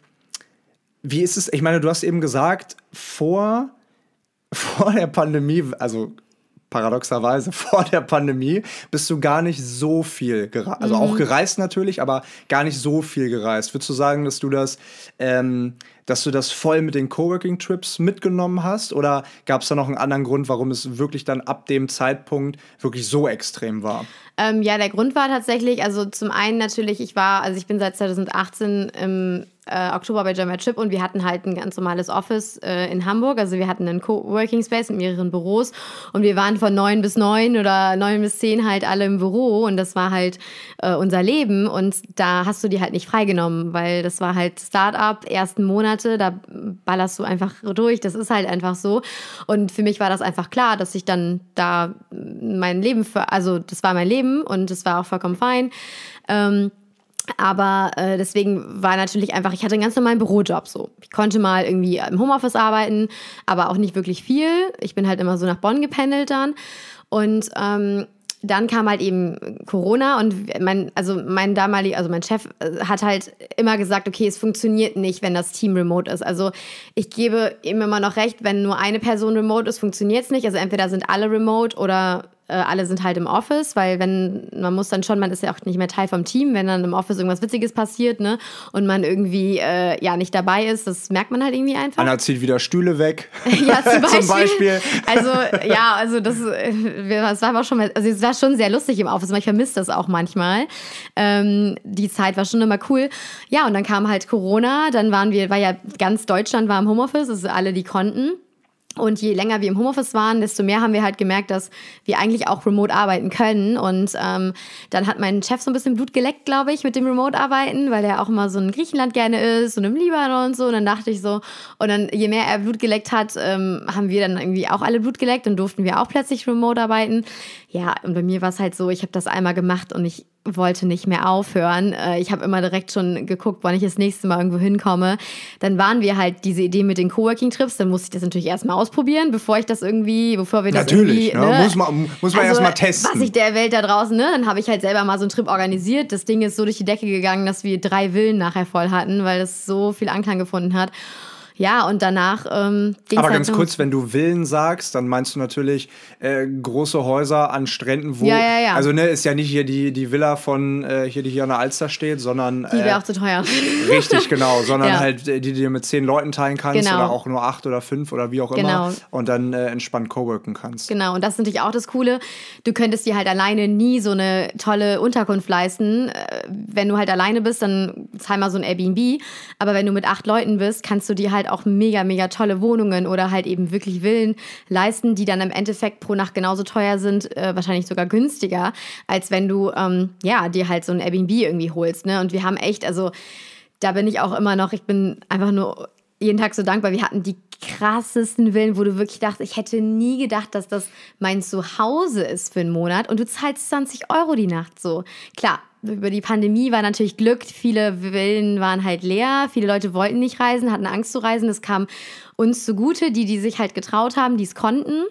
wie ist es, ich meine, du hast eben gesagt, vor, [LAUGHS] vor der Pandemie, also paradoxerweise [LAUGHS] vor der Pandemie bist du gar nicht so viel gereist. Also mhm. auch gereist natürlich, aber gar nicht so viel gereist. Würdest du sagen, dass du das ähm, dass du das voll mit den Coworking-Trips mitgenommen hast? Oder gab es da noch einen anderen Grund, warum es wirklich dann ab dem Zeitpunkt wirklich so extrem war? Ähm, ja, der Grund war tatsächlich, also zum einen natürlich, ich war, also ich bin seit 2018 im äh, Oktober bei German Chip und wir hatten halt ein ganz normales Office äh, in Hamburg. Also wir hatten einen Coworking Space mit mehreren Büros und wir waren von neun bis neun oder neun bis zehn halt alle im Büro und das war halt äh, unser Leben und da hast du die halt nicht freigenommen, weil das war halt Start-up, ersten Monate, da ballerst du einfach durch. Das ist halt einfach so. Und für mich war das einfach klar, dass ich dann da mein Leben für, also das war mein Leben und es war auch vollkommen fein. Ähm, aber äh, deswegen war natürlich einfach, ich hatte einen ganz normalen Bürojob so. Ich konnte mal irgendwie im Homeoffice arbeiten, aber auch nicht wirklich viel. Ich bin halt immer so nach Bonn gependelt dann. Und ähm, dann kam halt eben Corona und mein, also mein damaliger, also mein Chef äh, hat halt immer gesagt, okay, es funktioniert nicht, wenn das Team remote ist. Also ich gebe ihm immer noch recht, wenn nur eine Person remote ist, funktioniert es nicht. Also entweder sind alle remote oder äh, alle sind halt im Office, weil wenn, man muss dann schon, man ist ja auch nicht mehr Teil vom Team, wenn dann im Office irgendwas Witziges passiert, ne, und man irgendwie, äh, ja, nicht dabei ist, das merkt man halt irgendwie einfach. Anna zieht wieder Stühle weg. [LAUGHS] ja, zum Beispiel. [LAUGHS] zum Beispiel. Also, [LAUGHS] ja, also das, äh, das war aber schon, also es war schon sehr lustig im Office, ich vermisse das auch manchmal. Ähm, die Zeit war schon immer cool. Ja, und dann kam halt Corona, dann waren wir, war ja ganz Deutschland war im Homeoffice, also alle, die konnten. Und je länger wir im Homeoffice waren, desto mehr haben wir halt gemerkt, dass wir eigentlich auch remote arbeiten können. Und ähm, dann hat mein Chef so ein bisschen Blut geleckt, glaube ich, mit dem Remote-Arbeiten, weil er auch immer so in Griechenland gerne ist und im Libanon und so. Und dann dachte ich so, und dann je mehr er Blut geleckt hat, ähm, haben wir dann irgendwie auch alle Blut geleckt und durften wir auch plötzlich remote arbeiten. Ja, und bei mir war es halt so, ich habe das einmal gemacht und ich wollte nicht mehr aufhören. Äh, ich habe immer direkt schon geguckt, wann ich das nächste Mal irgendwo hinkomme. Dann waren wir halt diese Idee mit den Coworking-Trips. Dann musste ich das natürlich erstmal ausprobieren, bevor ich das irgendwie, bevor wir das natürlich, irgendwie... Ne? Muss man, muss man also, erstmal testen. Was ich der Welt da draußen, ne? Dann habe ich halt selber mal so einen Trip organisiert. Das Ding ist so durch die Decke gegangen, dass wir drei Villen nachher voll hatten, weil das so viel Anklang gefunden hat. Ja, und danach ähm, ging Aber halt ganz kurz, wenn du Villen sagst, dann meinst du natürlich äh, große Häuser an Stränden, wo. Ja, ja, ja. Also, ne, ist ja nicht hier die, die Villa von äh, hier, die hier an der Alster steht, sondern. Die wäre äh, auch zu teuer. [LAUGHS] Richtig, genau. Sondern ja. halt, äh, die, die du mit zehn Leuten teilen kannst genau. oder auch nur acht oder fünf oder wie auch immer. Genau. Und dann äh, entspannt coworken kannst. Genau, und das ist natürlich auch das Coole. Du könntest dir halt alleine nie so eine tolle Unterkunft leisten. Äh, wenn du halt alleine bist, dann zahl mal so ein Airbnb. Aber wenn du mit acht Leuten bist, kannst du dir halt halt auch mega, mega tolle Wohnungen oder halt eben wirklich Villen leisten, die dann im Endeffekt pro Nacht genauso teuer sind, äh, wahrscheinlich sogar günstiger, als wenn du, ähm, ja, dir halt so ein Airbnb irgendwie holst, ne? Und wir haben echt, also, da bin ich auch immer noch, ich bin einfach nur jeden Tag so dankbar. Wir hatten die krassesten Villen, wo du wirklich dachtest, ich hätte nie gedacht, dass das mein Zuhause ist für einen Monat und du zahlst 20 Euro die Nacht so. Klar, über die Pandemie war natürlich Glück. Viele Villen waren halt leer. Viele Leute wollten nicht reisen, hatten Angst zu reisen. Das kam uns zugute, die, die sich halt getraut haben, die es konnten.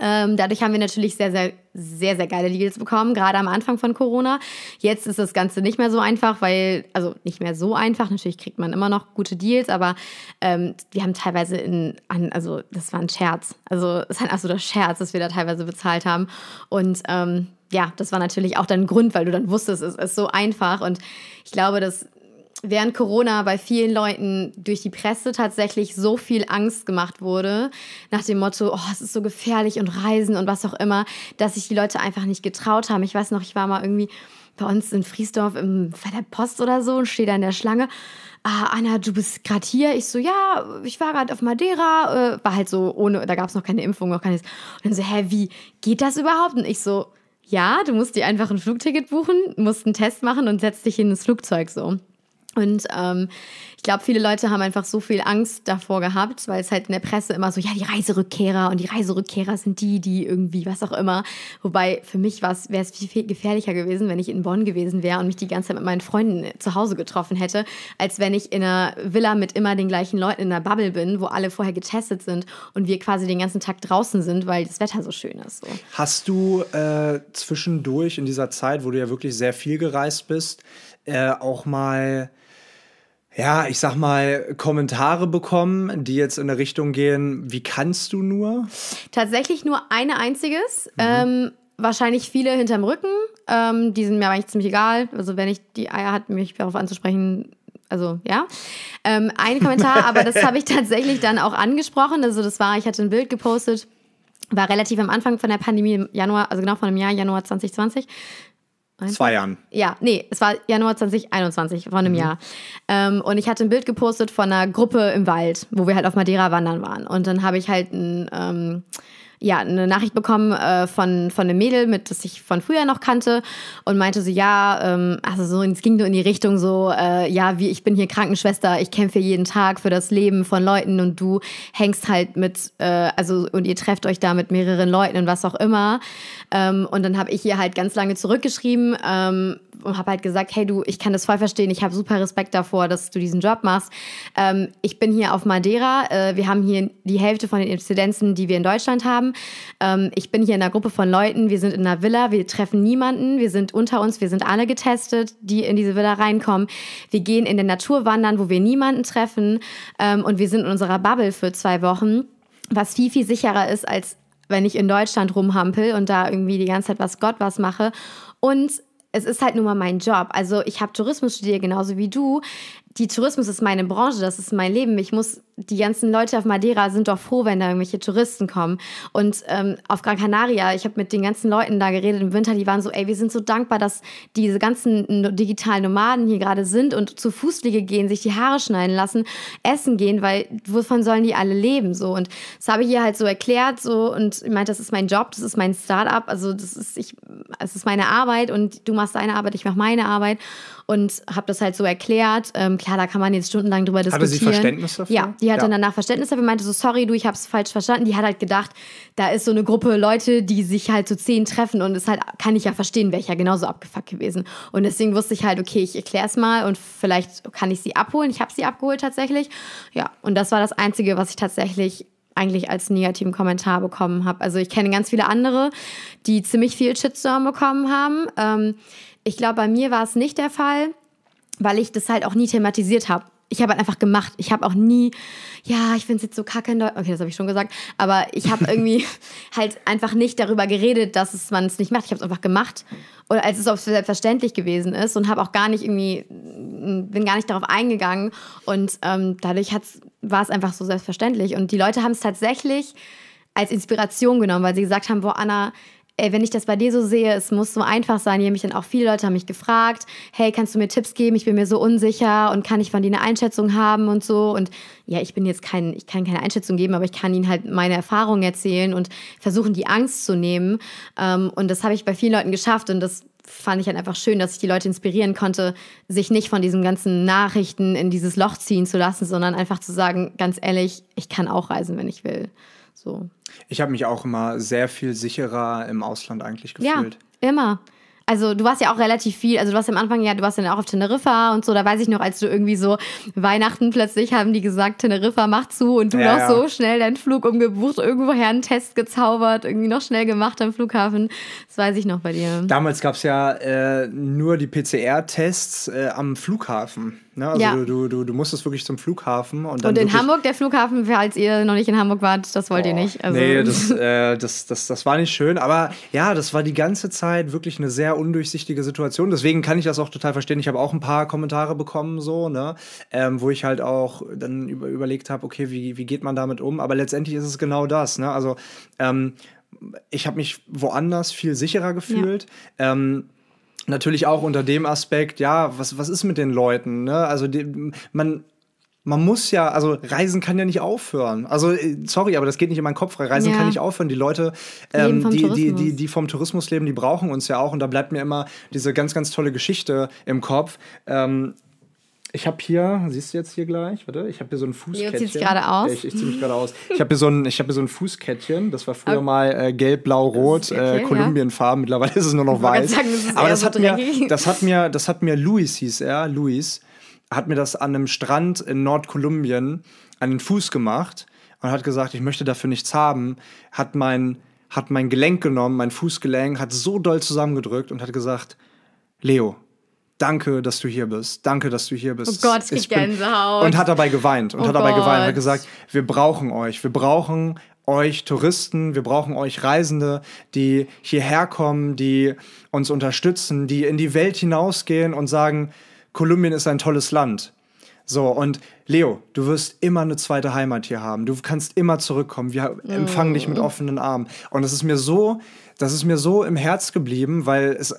Ähm, dadurch haben wir natürlich sehr, sehr, sehr, sehr geile Deals bekommen, gerade am Anfang von Corona. Jetzt ist das Ganze nicht mehr so einfach, weil, also nicht mehr so einfach, natürlich kriegt man immer noch gute Deals, aber ähm, wir haben teilweise in, an, also das war ein Scherz. Also es ist ein absoluter Scherz, dass wir da teilweise bezahlt haben. Und ähm, ja, das war natürlich auch dann ein Grund, weil du dann wusstest, es ist so einfach. Und ich glaube, dass während Corona bei vielen Leuten durch die Presse tatsächlich so viel Angst gemacht wurde, nach dem Motto, oh, es ist so gefährlich und Reisen und was auch immer, dass sich die Leute einfach nicht getraut haben. Ich weiß noch, ich war mal irgendwie bei uns in Friesdorf im, bei der Post oder so und stehe da in der Schlange. Ah, Anna, du bist gerade hier. Ich so, ja, ich war gerade auf Madeira. Äh, war halt so ohne, da gab es noch keine Impfung, noch keines. Und dann so, hä, wie geht das überhaupt? Und ich so, ja, du musst dir einfach ein Flugticket buchen, musst einen Test machen und setzt dich in das Flugzeug so. Und ähm, ich glaube, viele Leute haben einfach so viel Angst davor gehabt, weil es halt in der Presse immer so, ja, die Reiserückkehrer und die Reiserückkehrer sind die, die irgendwie, was auch immer. Wobei für mich wäre es viel gefährlicher gewesen, wenn ich in Bonn gewesen wäre und mich die ganze Zeit mit meinen Freunden zu Hause getroffen hätte, als wenn ich in einer Villa mit immer den gleichen Leuten in einer Bubble bin, wo alle vorher getestet sind und wir quasi den ganzen Tag draußen sind, weil das Wetter so schön ist. So. Hast du äh, zwischendurch in dieser Zeit, wo du ja wirklich sehr viel gereist bist, äh, auch mal ja, ich sag mal, Kommentare bekommen, die jetzt in eine Richtung gehen, wie kannst du nur? Tatsächlich nur eine einziges. Mhm. Ähm, wahrscheinlich viele hinterm Rücken. Ähm, die sind mir eigentlich ziemlich egal. Also wenn ich die Eier hat, mich darauf anzusprechen, also ja. Ähm, ein Kommentar, [LAUGHS] aber das habe ich tatsächlich dann auch angesprochen. Also das war, ich hatte ein Bild gepostet, war relativ am Anfang von der Pandemie im Januar, also genau von dem Jahr, Januar 2020. Zwei Jahren. Ja, nee, es war Januar 2021, vor einem mhm. Jahr. Ähm, und ich hatte ein Bild gepostet von einer Gruppe im Wald, wo wir halt auf Madeira wandern waren. Und dann habe ich halt ein. Ähm, ja, eine Nachricht bekommen äh, von, von einem Mädel, mit das ich von früher noch kannte und meinte so, ja, ähm, also so, es ging nur in die Richtung so, äh, ja, wie ich bin hier Krankenschwester, ich kämpfe jeden Tag für das Leben von Leuten und du hängst halt mit, äh, also und ihr trefft euch da mit mehreren Leuten und was auch immer. Ähm, und dann habe ich ihr halt ganz lange zurückgeschrieben, ähm, und habe halt gesagt, hey du, ich kann das voll verstehen, ich habe super Respekt davor, dass du diesen Job machst. Ähm, ich bin hier auf Madeira, äh, wir haben hier die Hälfte von den Inzidenzen, die wir in Deutschland haben. Ähm, ich bin hier in einer Gruppe von Leuten, wir sind in einer Villa, wir treffen niemanden, wir sind unter uns, wir sind alle getestet, die in diese Villa reinkommen. Wir gehen in der Natur wandern, wo wir niemanden treffen ähm, und wir sind in unserer Bubble für zwei Wochen was viel, viel sicherer ist, als wenn ich in Deutschland rumhampel und da irgendwie die ganze Zeit was Gott was mache. Und es ist halt nun mal mein Job. Also ich habe Tourismus studiert, genauso wie du die Tourismus ist meine Branche, das ist mein Leben. Ich muss, die ganzen Leute auf Madeira sind doch froh, wenn da irgendwelche Touristen kommen. Und ähm, auf Gran Canaria, ich habe mit den ganzen Leuten da geredet im Winter, die waren so, ey, wir sind so dankbar, dass diese ganzen digitalen Nomaden hier gerade sind und zu Fußliege gehen, sich die Haare schneiden lassen, essen gehen, weil wovon sollen die alle leben? So. Und das habe ich hier halt so erklärt, so, und ich meinte, das ist mein Job, das ist mein Startup, also das ist, ich, es ist meine Arbeit und du machst deine Arbeit, ich mache meine Arbeit und habe das halt so erklärt. Ähm, klar, da kann man jetzt stundenlang drüber diskutieren. Hatte sie Verständnis dafür? Ja, die hatte ja. danach Verständnis dafür, meinte so, sorry, du, ich habe es falsch verstanden. Die hat halt gedacht, da ist so eine Gruppe Leute, die sich halt zu so zehn treffen und es halt, kann ich ja verstehen, wäre ich ja genauso abgefuckt gewesen. Und deswegen wusste ich halt, okay, ich erkläre es mal und vielleicht kann ich sie abholen. Ich habe sie abgeholt tatsächlich. Ja, und das war das Einzige, was ich tatsächlich eigentlich als negativen Kommentar bekommen habe. Also ich kenne ganz viele andere, die ziemlich viel Shitstorm bekommen haben. Ähm, ich glaube, bei mir war es nicht der Fall, weil ich das halt auch nie thematisiert habe. Ich habe halt einfach gemacht. Ich habe auch nie, ja, ich finde es jetzt so kacke in Deutschland. Okay, das habe ich schon gesagt. Aber ich habe irgendwie [LAUGHS] halt einfach nicht darüber geredet, dass man es nicht macht. Ich habe es einfach gemacht. Oder als es auch selbstverständlich gewesen ist und habe auch gar nicht irgendwie, bin gar nicht darauf eingegangen. Und ähm, dadurch war es einfach so selbstverständlich. Und die Leute haben es tatsächlich als Inspiration genommen, weil sie gesagt haben, boah, Anna, ey, wenn ich das bei dir so sehe, es muss so einfach sein. Hier mich dann auch viele Leute haben mich gefragt, hey, kannst du mir Tipps geben? Ich bin mir so unsicher und kann ich von dir eine Einschätzung haben und so. Und ja, ich bin jetzt kein, ich kann keine Einschätzung geben, aber ich kann ihnen halt meine Erfahrungen erzählen und versuchen, die Angst zu nehmen. Ähm, und das habe ich bei vielen Leuten geschafft und das fand ich halt einfach schön, dass ich die Leute inspirieren konnte, sich nicht von diesen ganzen Nachrichten in dieses Loch ziehen zu lassen, sondern einfach zu sagen, ganz ehrlich, ich kann auch reisen, wenn ich will. So. Ich habe mich auch immer sehr viel sicherer im Ausland eigentlich gefühlt. Ja, immer. Also du warst ja auch relativ viel, also du warst am Anfang ja, du warst ja auch auf Teneriffa und so, da weiß ich noch, als du irgendwie so Weihnachten plötzlich haben die gesagt, Teneriffa macht zu und du ja, noch ja. so schnell deinen Flug umgebucht, irgendwoher einen Test gezaubert, irgendwie noch schnell gemacht am Flughafen. Das weiß ich noch bei dir. Damals gab es ja äh, nur die PCR-Tests äh, am Flughafen. Ne? Also Ja. du, du, du musstest wirklich zum Flughafen und dann Und in Hamburg, der Flughafen, falls ihr noch nicht in Hamburg wart, das wollt ihr nicht. Also, Nee, das, [LAUGHS] äh, das, das, das war nicht schön. Aber ja, das war die ganze Zeit wirklich eine sehr undurchsichtige Situation. Deswegen kann ich das auch total verstehen. Ich habe auch ein paar Kommentare bekommen, so, ne? Ähm, wo ich halt auch dann über, überlegt habe, okay, wie, wie geht man damit um? Aber letztendlich ist es genau das. Ne? Also ähm, ich habe mich woanders viel sicherer gefühlt. Ähm, Natürlich auch unter dem Aspekt, ja, was, was ist mit den Leuten? Ne? Also die, man, man muss ja, also Reisen kann ja nicht aufhören. Also äh, sorry, aber das geht nicht in meinen Kopf rein. Reisen Ja. kann nicht aufhören. Die Leute, ähm, die, die, die, die vom Tourismus leben, die brauchen uns ja auch. Und da bleibt mir immer diese ganz, ganz tolle Geschichte im Kopf. Ähm, ich habe hier, siehst du jetzt hier gleich, warte, ich habe hier so ein Fußkettchen. zieht sich gerade aus. Ich, ich ziehe mich gerade aus. Ich habe hier, so ein- ich hab hier so ein Fußkettchen, das war früher Okay. mal äh, gelb, blau, rot, okay, äh, ja. Kolumbienfarben. Mittlerweile ist es nur noch weiß. sagen, das Aber das so hat, mir, das hat mir, das hat mir Luis hieß er, Luis, hat mir das an einem Strand in Nordkolumbien an den Fuß gemacht und hat gesagt, ich möchte dafür nichts haben, hat mein, hat mein Gelenk genommen, mein Fußgelenk, hat so doll zusammengedrückt und hat gesagt, Leo, danke, dass du hier bist. Danke, dass du hier bist. Oh Gott, krieg bin- Gänsehaut. Und hat dabei geweint. Und Oh hat dabei geweint. Gott. Hat gesagt, wir brauchen euch. Wir brauchen euch Touristen, wir brauchen euch Reisende, die hierher kommen, die uns unterstützen, die in die Welt hinausgehen und sagen, Kolumbien ist ein tolles Land. So, und Leo, du wirst immer eine zweite Heimat hier haben. Du kannst immer zurückkommen. Wir empfangen dich mit offenen Armen. Und das ist mir so, das ist mir so im Herz geblieben, weil es,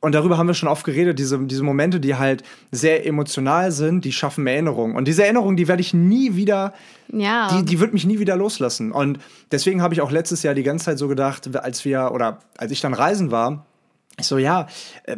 und darüber haben wir schon oft geredet, diese, diese Momente, die halt sehr emotional sind, die schaffen Erinnerungen. Und diese Erinnerungen, die werde ich nie wieder, Ja. die, die wird mich nie wieder loslassen. Und deswegen habe ich auch letztes Jahr die ganze Zeit so gedacht, als wir, oder als ich dann reisen war, ich so, ja, äh,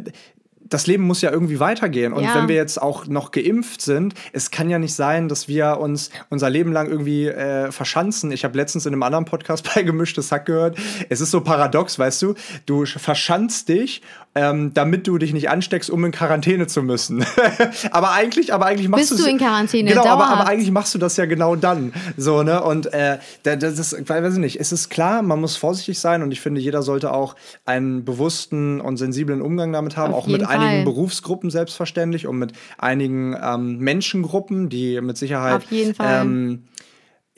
das Leben muss ja irgendwie weitergehen. Und Ja. wenn wir jetzt auch noch geimpft sind, es kann ja nicht sein, dass wir uns unser Leben lang irgendwie äh, verschanzen. Ich habe letztens in einem anderen Podcast [LAUGHS] bei Gemischtes Hack gehört. Es ist so paradox, weißt du, du verschanzt dich, ähm, damit du dich nicht ansteckst, um in Quarantäne zu müssen. [LAUGHS] aber eigentlich, aber eigentlich machst Bist du in Quarantäne, Genau, aber, aber eigentlich machst du das ja genau dann. So, ne? Und äh, da- das ist, ich weiß ich nicht, es ist klar, man muss vorsichtig sein und ich finde, jeder sollte auch einen bewussten und sensiblen Umgang damit haben, Auf auch mit jeden einigen Fall. Berufsgruppen selbstverständlich und mit einigen ähm, Menschengruppen, die mit Sicherheit Auf jeden Fall. Ähm,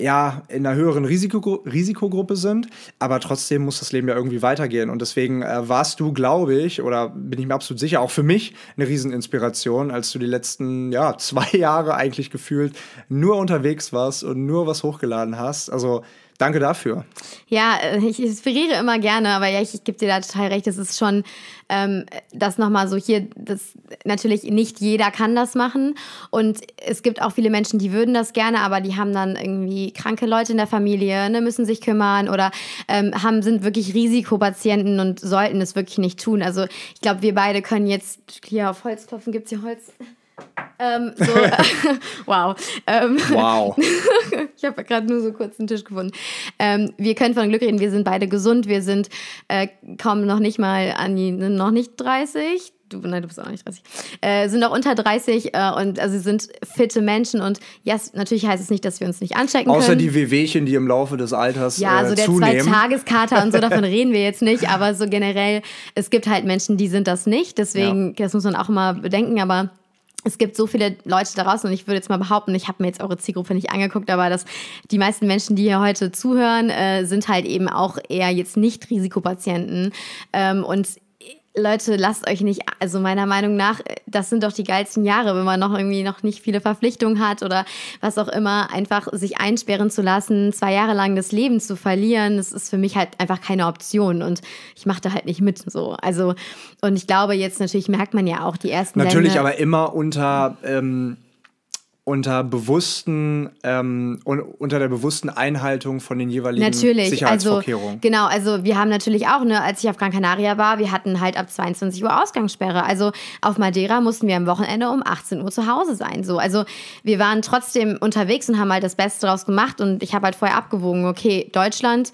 ja, in einer höheren Risikogru Risikogruppe sind, aber trotzdem muss das Leben ja irgendwie weitergehen. Und deswegen äh, warst du, glaube ich, oder bin ich mir absolut sicher, auch für mich eine Rieseninspiration, als du die letzten ja, [LAUGHS] zwei Jahre eigentlich gefühlt nur unterwegs warst und nur was hochgeladen hast. Also danke dafür. Ja, äh, ich inspiriere immer gerne, aber ja, ich, ich gebe dir da total recht. Es ist schon ähm, das nochmal so hier, das natürlich nicht jeder kann das machen. Und es gibt auch viele Menschen, die würden das gerne, aber die haben dann irgendwie kranke Leute in der Familie, ne, müssen sich kümmern oder ähm, haben, sind wirklich Risikopatienten und sollten es wirklich nicht tun. Also ich glaube, wir beide können jetzt hier auf Holz klopfen. Gibt's hier Holz? Ähm, so, [LAUGHS] wow. Ähm, Wow. [LAUGHS] ich habe gerade nur so kurz einen Tisch gefunden. Ähm, wir können von Glück reden, wir sind beide gesund, wir sind äh, kaum noch nicht mal an die, noch nicht 30. Du, nein, du bist auch noch nicht 30. Äh, sind auch unter 30 äh, und also sind fitte Menschen und ja, yes, natürlich heißt es nicht, dass wir uns nicht anstecken Außer können. die Wehwehchen, die im Laufe des Alters Ja, äh, so der zunehmen. Zwei-Tageskater und so, [LAUGHS] davon reden wir jetzt nicht. Aber so generell, es gibt halt Menschen, die sind das nicht. Deswegen, das muss man auch immer bedenken. Aber es gibt so viele Leute da draußen und ich würde jetzt mal behaupten, ich habe mir jetzt eure Zielgruppe nicht angeguckt, aber dass die meisten Menschen, die hier heute zuhören, äh, sind halt eben auch eher jetzt nicht Risikopatienten. Ähm, und Leute, lasst euch nicht, also meiner Meinung nach, das sind doch die geilsten Jahre, wenn man noch irgendwie noch nicht viele Verpflichtungen hat oder was auch immer, einfach sich einsperren zu lassen, zwei Jahre lang das Leben zu verlieren, das ist für mich halt einfach keine Option und ich mache da halt nicht mit so. Also, und ich glaube, jetzt natürlich merkt man ja auch die ersten Natürlich, Länder, aber immer unter ähm, unter bewussten ähm, un unter der bewussten Einhaltung von den jeweiligen Natürlich, also Sicherheitsvorkehrungen. genau, also wir haben natürlich auch, ne, als ich auf Gran Canaria war, wir hatten halt ab 22 Uhr Ausgangssperre. Also auf Madeira mussten wir am Wochenende um 18 Uhr zu Hause sein. So, also wir waren trotzdem unterwegs und haben halt das Beste draus gemacht und ich habe halt vorher abgewogen, okay, Deutschland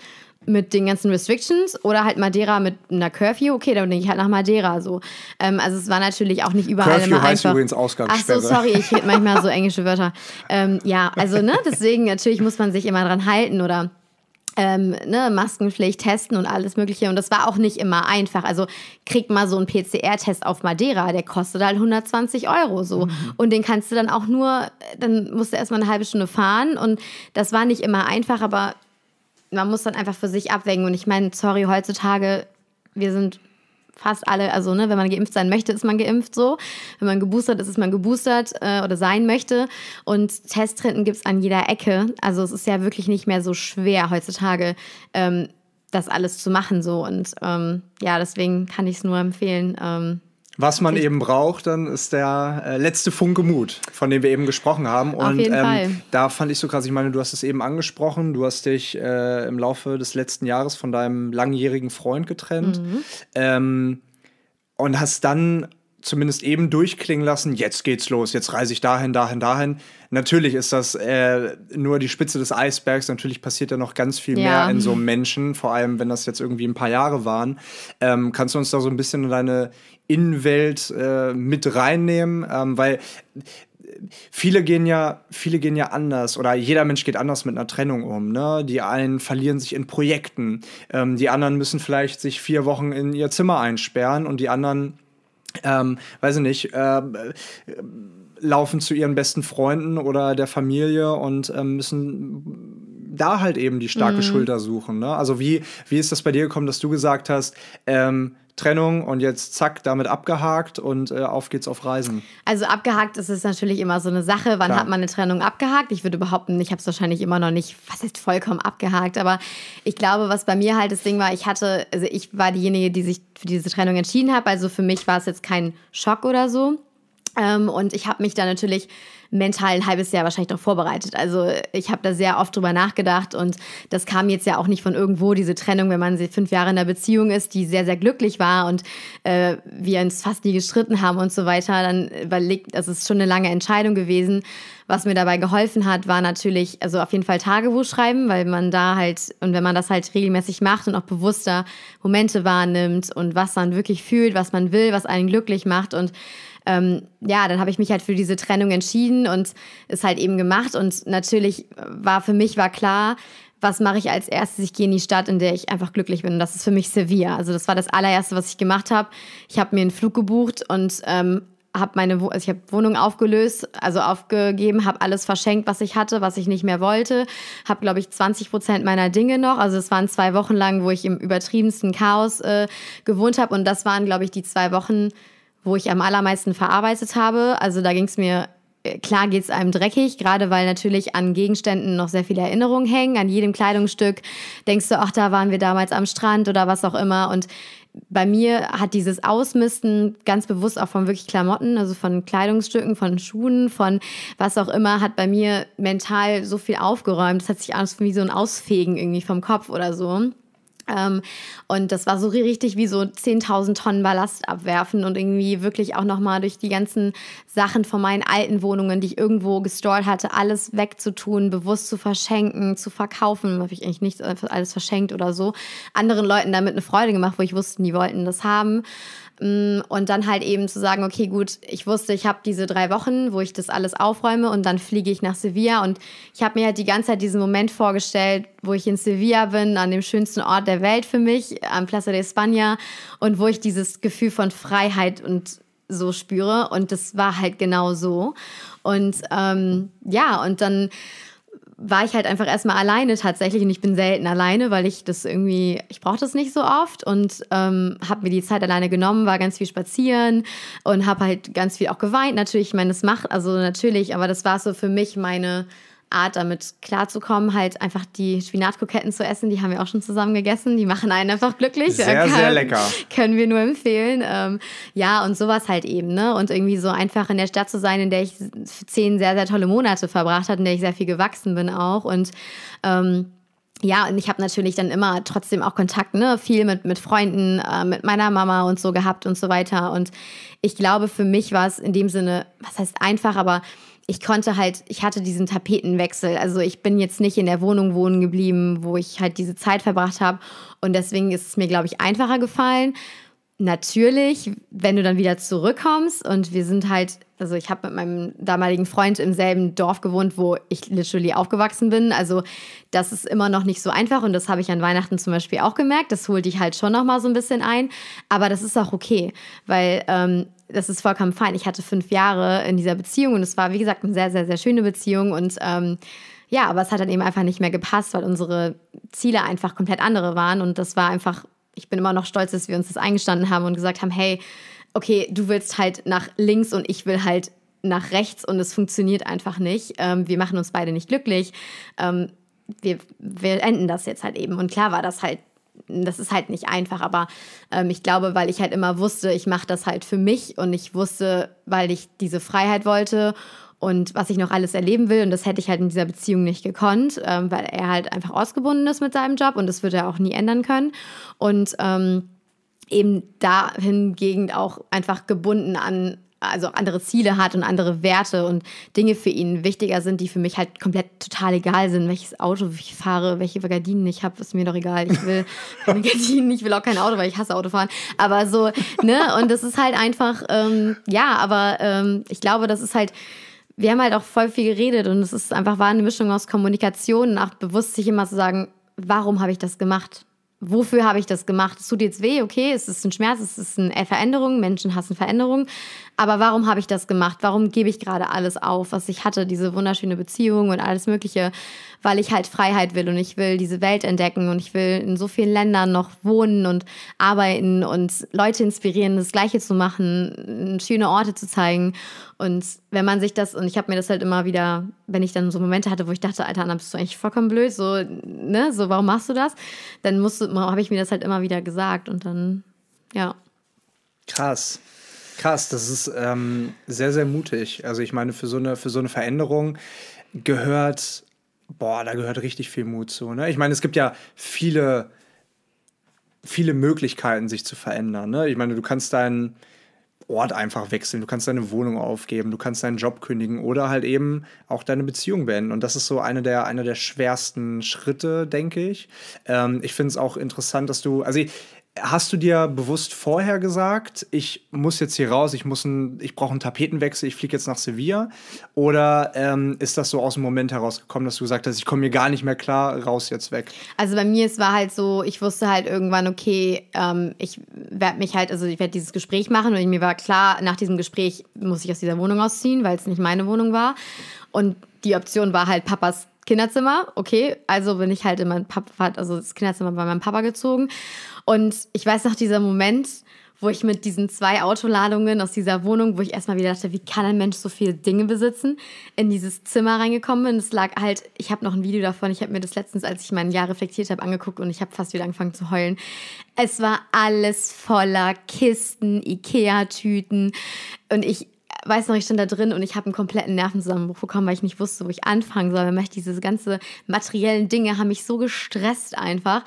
mit den ganzen Restrictions oder halt Madeira mit einer Curfew, okay, dann denke ich halt nach Madeira so. Ähm, also es war natürlich auch nicht überall Curfew immer heißt einfach. übrigens Ausgangssperre. Ach so, sorry, ich rede manchmal so englische Wörter. Ähm, ja, also ne, deswegen natürlich muss man sich immer dran halten oder ähm, ne, Maskenpflicht testen und alles Mögliche. Und das war auch nicht immer einfach. Also kriegt mal so einen PCR-Test auf Madeira, der kostet halt 120 Euro so. Mhm. Und den kannst du dann auch nur, dann musst du erstmal eine halbe Stunde fahren. Und das war nicht immer einfach, aber man muss dann einfach für sich abwägen. Und ich meine, sorry, heutzutage, wir sind fast alle, also ne, wenn man geimpft sein möchte, ist man geimpft so. Wenn man geboostert ist, ist man geboostert äh, oder sein möchte. Und Testtrenden gibt es an jeder Ecke. Also es ist ja wirklich nicht mehr so schwer heutzutage, ähm, das alles zu machen so. Und ähm, ja, deswegen kann ich es nur empfehlen. Ähm, was man eben braucht, dann ist der äh, letzte Funke Mut, von dem wir eben gesprochen haben. Und Auf jeden ähm, Fall. da fand ich so krass, ich meine, du hast es eben angesprochen, du hast dich äh, im Laufe des letzten Jahres von deinem langjährigen Freund getrennt Mhm. ähm, und hast dann zumindest eben durchklingen lassen, jetzt geht's los, jetzt reise ich dahin, dahin, dahin. Natürlich ist das äh, nur die Spitze des Eisbergs, natürlich passiert ja noch ganz viel Ja. mehr in so einem Menschen, vor allem wenn das jetzt irgendwie ein paar Jahre waren. Ähm, kannst du uns da so ein bisschen in deine Innenwelt äh, mit reinnehmen? Ähm, weil viele gehen ja, viele gehen ja anders oder jeder Mensch geht anders mit einer Trennung um. Ne? Die einen verlieren sich in Projekten, ähm, die anderen müssen vielleicht sich vier Wochen in ihr Zimmer einsperren und die anderen, ähm, weiß ich nicht, äh, laufen zu ihren besten Freunden oder der Familie und ähm, müssen da halt eben die starke Schulter suchen. Ne? Also wie, wie ist das bei dir gekommen, dass du gesagt hast, ähm, Trennung und jetzt zack, damit abgehakt und äh, auf geht's auf Reisen? Also abgehakt ist es natürlich immer so eine Sache. Wann Klar. hat man eine Trennung abgehakt? Ich würde behaupten, ich habe es wahrscheinlich immer noch nicht, was heißt vollkommen abgehakt. Aber ich glaube, was bei mir halt das Ding war, ich hatte, also ich war diejenige, die sich für diese Trennung entschieden hat. Also für mich war es jetzt kein Schock oder so. Ähm, und ich habe mich da natürlich mental ein halbes Jahr wahrscheinlich darauf vorbereitet. Also ich habe da sehr oft drüber nachgedacht und das kam jetzt ja auch nicht von irgendwo, diese Trennung, wenn man fünf Jahre in einer Beziehung ist, die sehr, sehr glücklich war und äh, wir uns fast nie gestritten haben und so weiter, dann überlegt, das ist schon eine lange Entscheidung gewesen. Was mir dabei geholfen hat, war natürlich, also auf jeden Fall Tagebuch schreiben, weil man da halt, und wenn man das halt regelmäßig macht und auch bewusster Momente wahrnimmt und was man wirklich fühlt, was man will, was einen glücklich macht und ähm, ja, dann habe ich mich halt für diese Trennung entschieden und es halt eben gemacht. Und natürlich war für mich war klar, was mache ich als erstes? Ich gehe in die Stadt, in der ich einfach glücklich bin. Und das ist für mich Sevilla. Also das war das allererste, was ich gemacht habe. Ich habe mir einen Flug gebucht und ähm, habe meine also ich habe Wohnung aufgelöst, also aufgegeben, habe alles verschenkt, was ich hatte, was ich nicht mehr wollte. Habe glaube ich 20 Prozent meiner Dinge noch. Also es waren zwei Wochen lang, wo ich im übertriebensten Chaos äh, gewohnt habe und das waren glaube ich die zwei Wochen, wo ich am allermeisten verarbeitet habe. Also da ging es mir äh, Klar geht es einem dreckig, gerade weil natürlich an Gegenständen noch sehr viele Erinnerungen hängen. An jedem Kleidungsstück denkst du, ach, da waren wir damals am Strand oder was auch immer. Und bei mir hat dieses Ausmisten ganz bewusst auch von wirklich Klamotten, also von Kleidungsstücken, von Schuhen, von was auch immer, hat bei mir mental so viel aufgeräumt. Das hat sich alles wie so ein Ausfegen irgendwie vom Kopf oder so. Ähm, und das war so richtig wie so 10.000 Tonnen Ballast abwerfen und irgendwie wirklich auch nochmal durch die ganzen Sachen von meinen alten Wohnungen, die ich irgendwo gestored hatte, alles wegzutun, bewusst zu verschenken, zu verkaufen. Habe ich eigentlich nicht alles verschenkt oder so. Anderen Leuten damit eine Freude gemacht, wo ich wusste, die wollten das haben. Mm, Und dann halt eben zu sagen, okay, gut, ich wusste, ich habe diese drei Wochen, wo ich das alles aufräume und dann fliege ich nach Sevilla. Und ich habe mir halt die ganze Zeit diesen Moment vorgestellt, wo ich in Sevilla bin, an dem schönsten Ort der Welt für mich, am Plaza de España, und wo ich dieses Gefühl von Freiheit und so spüre. Und das war halt genau so. Und ähm, ja, und dann war ich halt einfach erstmal alleine tatsächlich und ich bin selten alleine, weil ich das irgendwie, ich brauche das nicht so oft und ähm, habe mir die Zeit alleine genommen, war ganz viel spazieren und habe halt ganz viel auch geweint. Natürlich, ich meine, das macht, also natürlich, aber das war so für mich meine Art, damit klarzukommen, halt einfach die Spinatkroketten zu essen. Die haben wir auch schon zusammen gegessen. Die machen einen einfach glücklich. Sehr, Kann, sehr lecker. Können wir nur empfehlen. Ähm, ja, und sowas halt eben, ne? Und irgendwie so einfach in der Stadt zu sein, in der ich zehn sehr, sehr tolle Monate verbracht habe, in der ich sehr viel gewachsen bin auch. Und ähm, ja, und ich habe natürlich dann immer trotzdem auch Kontakt, ne, viel mit, mit Freunden, äh, mit meiner Mama und so gehabt und so weiter. Und ich glaube, für mich war es in dem Sinne, was heißt einfach, aber ich konnte halt, ich hatte diesen Tapetenwechsel. Also ich bin jetzt nicht in der Wohnung wohnen geblieben, wo ich halt diese Zeit verbracht habe. Und deswegen ist es mir, glaube ich, einfacher gefallen. Natürlich, wenn du dann wieder zurückkommst und wir sind halt, also ich habe mit meinem damaligen Freund im selben Dorf gewohnt, wo ich literally aufgewachsen bin. Also das ist immer noch nicht so einfach und das habe ich an Weihnachten zum Beispiel auch gemerkt. Das holt dich halt schon noch mal so ein bisschen ein, aber das ist auch okay, weil ähm, das ist vollkommen fein. Ich hatte fünf Jahre in dieser Beziehung und es war, wie gesagt, eine sehr, sehr, sehr schöne Beziehung und ähm, ja, aber es hat dann eben einfach nicht mehr gepasst, weil unsere Ziele einfach komplett andere waren und das war einfach, ich bin immer noch stolz, dass wir uns das eingestanden haben und gesagt haben, hey, okay, du willst halt nach links und ich will halt nach rechts und es funktioniert einfach nicht. Ähm, wir machen uns beide nicht glücklich. Ähm, wir, wir enden das jetzt halt eben. Und klar war das halt das ist halt nicht einfach, aber ähm, ich glaube, weil ich halt immer wusste, ich mache das halt für mich und ich wusste, weil ich diese Freiheit wollte und was ich noch alles erleben will und das hätte ich halt in dieser Beziehung nicht gekonnt, ähm, weil er halt einfach ausgebunden ist mit seinem Job und das wird er auch nie ändern können und ähm, eben dahingegen auch einfach gebunden an also andere Ziele hat und andere Werte und Dinge für ihn wichtiger sind, die für mich halt komplett total egal sind. Welches Auto ich fahre, welche Gardinen ich habe, ist mir doch egal. Ich will [LAUGHS] keine Gardinen, ich will auch kein Auto, weil ich hasse Autofahren. Aber so, ne? Und das ist halt einfach, ähm, ja, aber ähm, ich glaube, das ist halt wir haben halt auch voll viel geredet und es ist einfach war eine Mischung aus Kommunikation und auch bewusst sich immer zu sagen, warum habe ich das gemacht? Wofür habe ich das gemacht? Es tut jetzt weh, okay, es ist ein Schmerz, es ist eine Veränderung, Menschen hassen Veränderung. Aber warum habe ich das gemacht? Warum gebe ich gerade alles auf, was ich hatte, diese wunderschöne Beziehung und alles Mögliche? Weil ich halt Freiheit will und ich will diese Welt entdecken und ich will in so vielen Ländern noch wohnen und arbeiten und Leute inspirieren, das Gleiche zu machen, schöne Orte zu zeigen. Und wenn man sich das, und ich habe mir das halt immer wieder, wenn ich dann so Momente hatte, wo ich dachte, Alter, Anna, bist du eigentlich vollkommen blöd, so, ne, so, warum machst du das? Dann habe ich mir das halt immer wieder gesagt und dann, ja. Krass. Krass, das ist ähm, sehr, sehr mutig. Also ich meine, für so eine, für so eine Veränderung gehört, boah, da gehört richtig viel Mut zu. Ne? Ich meine, es gibt ja viele, viele Möglichkeiten, sich zu verändern. Ne? Ich meine, du kannst deinen Ort einfach wechseln, du kannst deine Wohnung aufgeben, du kannst deinen Job kündigen oder halt eben auch deine Beziehung beenden. Und das ist so eine der, eine der schwersten Schritte, denke ich. Ähm, ich finde es auch interessant, dass du, also ich, Hast du dir bewusst vorher gesagt, ich muss jetzt hier raus, ich, ich brauche einen Tapetenwechsel, ich fliege jetzt nach Sevilla? Oder ähm, ist das so aus dem Moment herausgekommen, dass du gesagt hast, ich komme mir gar nicht mehr klar, raus jetzt weg? Also bei mir, es war halt so, ich wusste halt irgendwann, okay, ähm, ich werde mich halt, also ich werde dieses Gespräch machen und mir war klar, nach diesem Gespräch muss ich aus dieser Wohnung ausziehen, weil es nicht meine Wohnung war. Und die Option war halt Papas Kinderzimmer, okay, also bin ich halt in mein Papa, also das Kinderzimmer bei meinem Papa gezogen. Und ich weiß noch dieser Moment, wo ich mit diesen zwei Autoladungen aus dieser Wohnung, wo ich erstmal wieder dachte, wie kann ein Mensch so viele Dinge besitzen, in dieses Zimmer reingekommen bin. Es lag halt, ich habe noch ein Video davon, ich habe mir das letztens, als ich mein Jahr reflektiert habe, angeguckt und ich habe fast wieder angefangen zu heulen. Es war alles voller Kisten, Ikea-Tüten und ich weiß noch, ich stand da drin und ich habe einen kompletten Nervenzusammenbruch bekommen, weil ich nicht wusste, wo ich anfangen soll. Weil diese ganzen materiellen Dinge haben mich so gestresst einfach.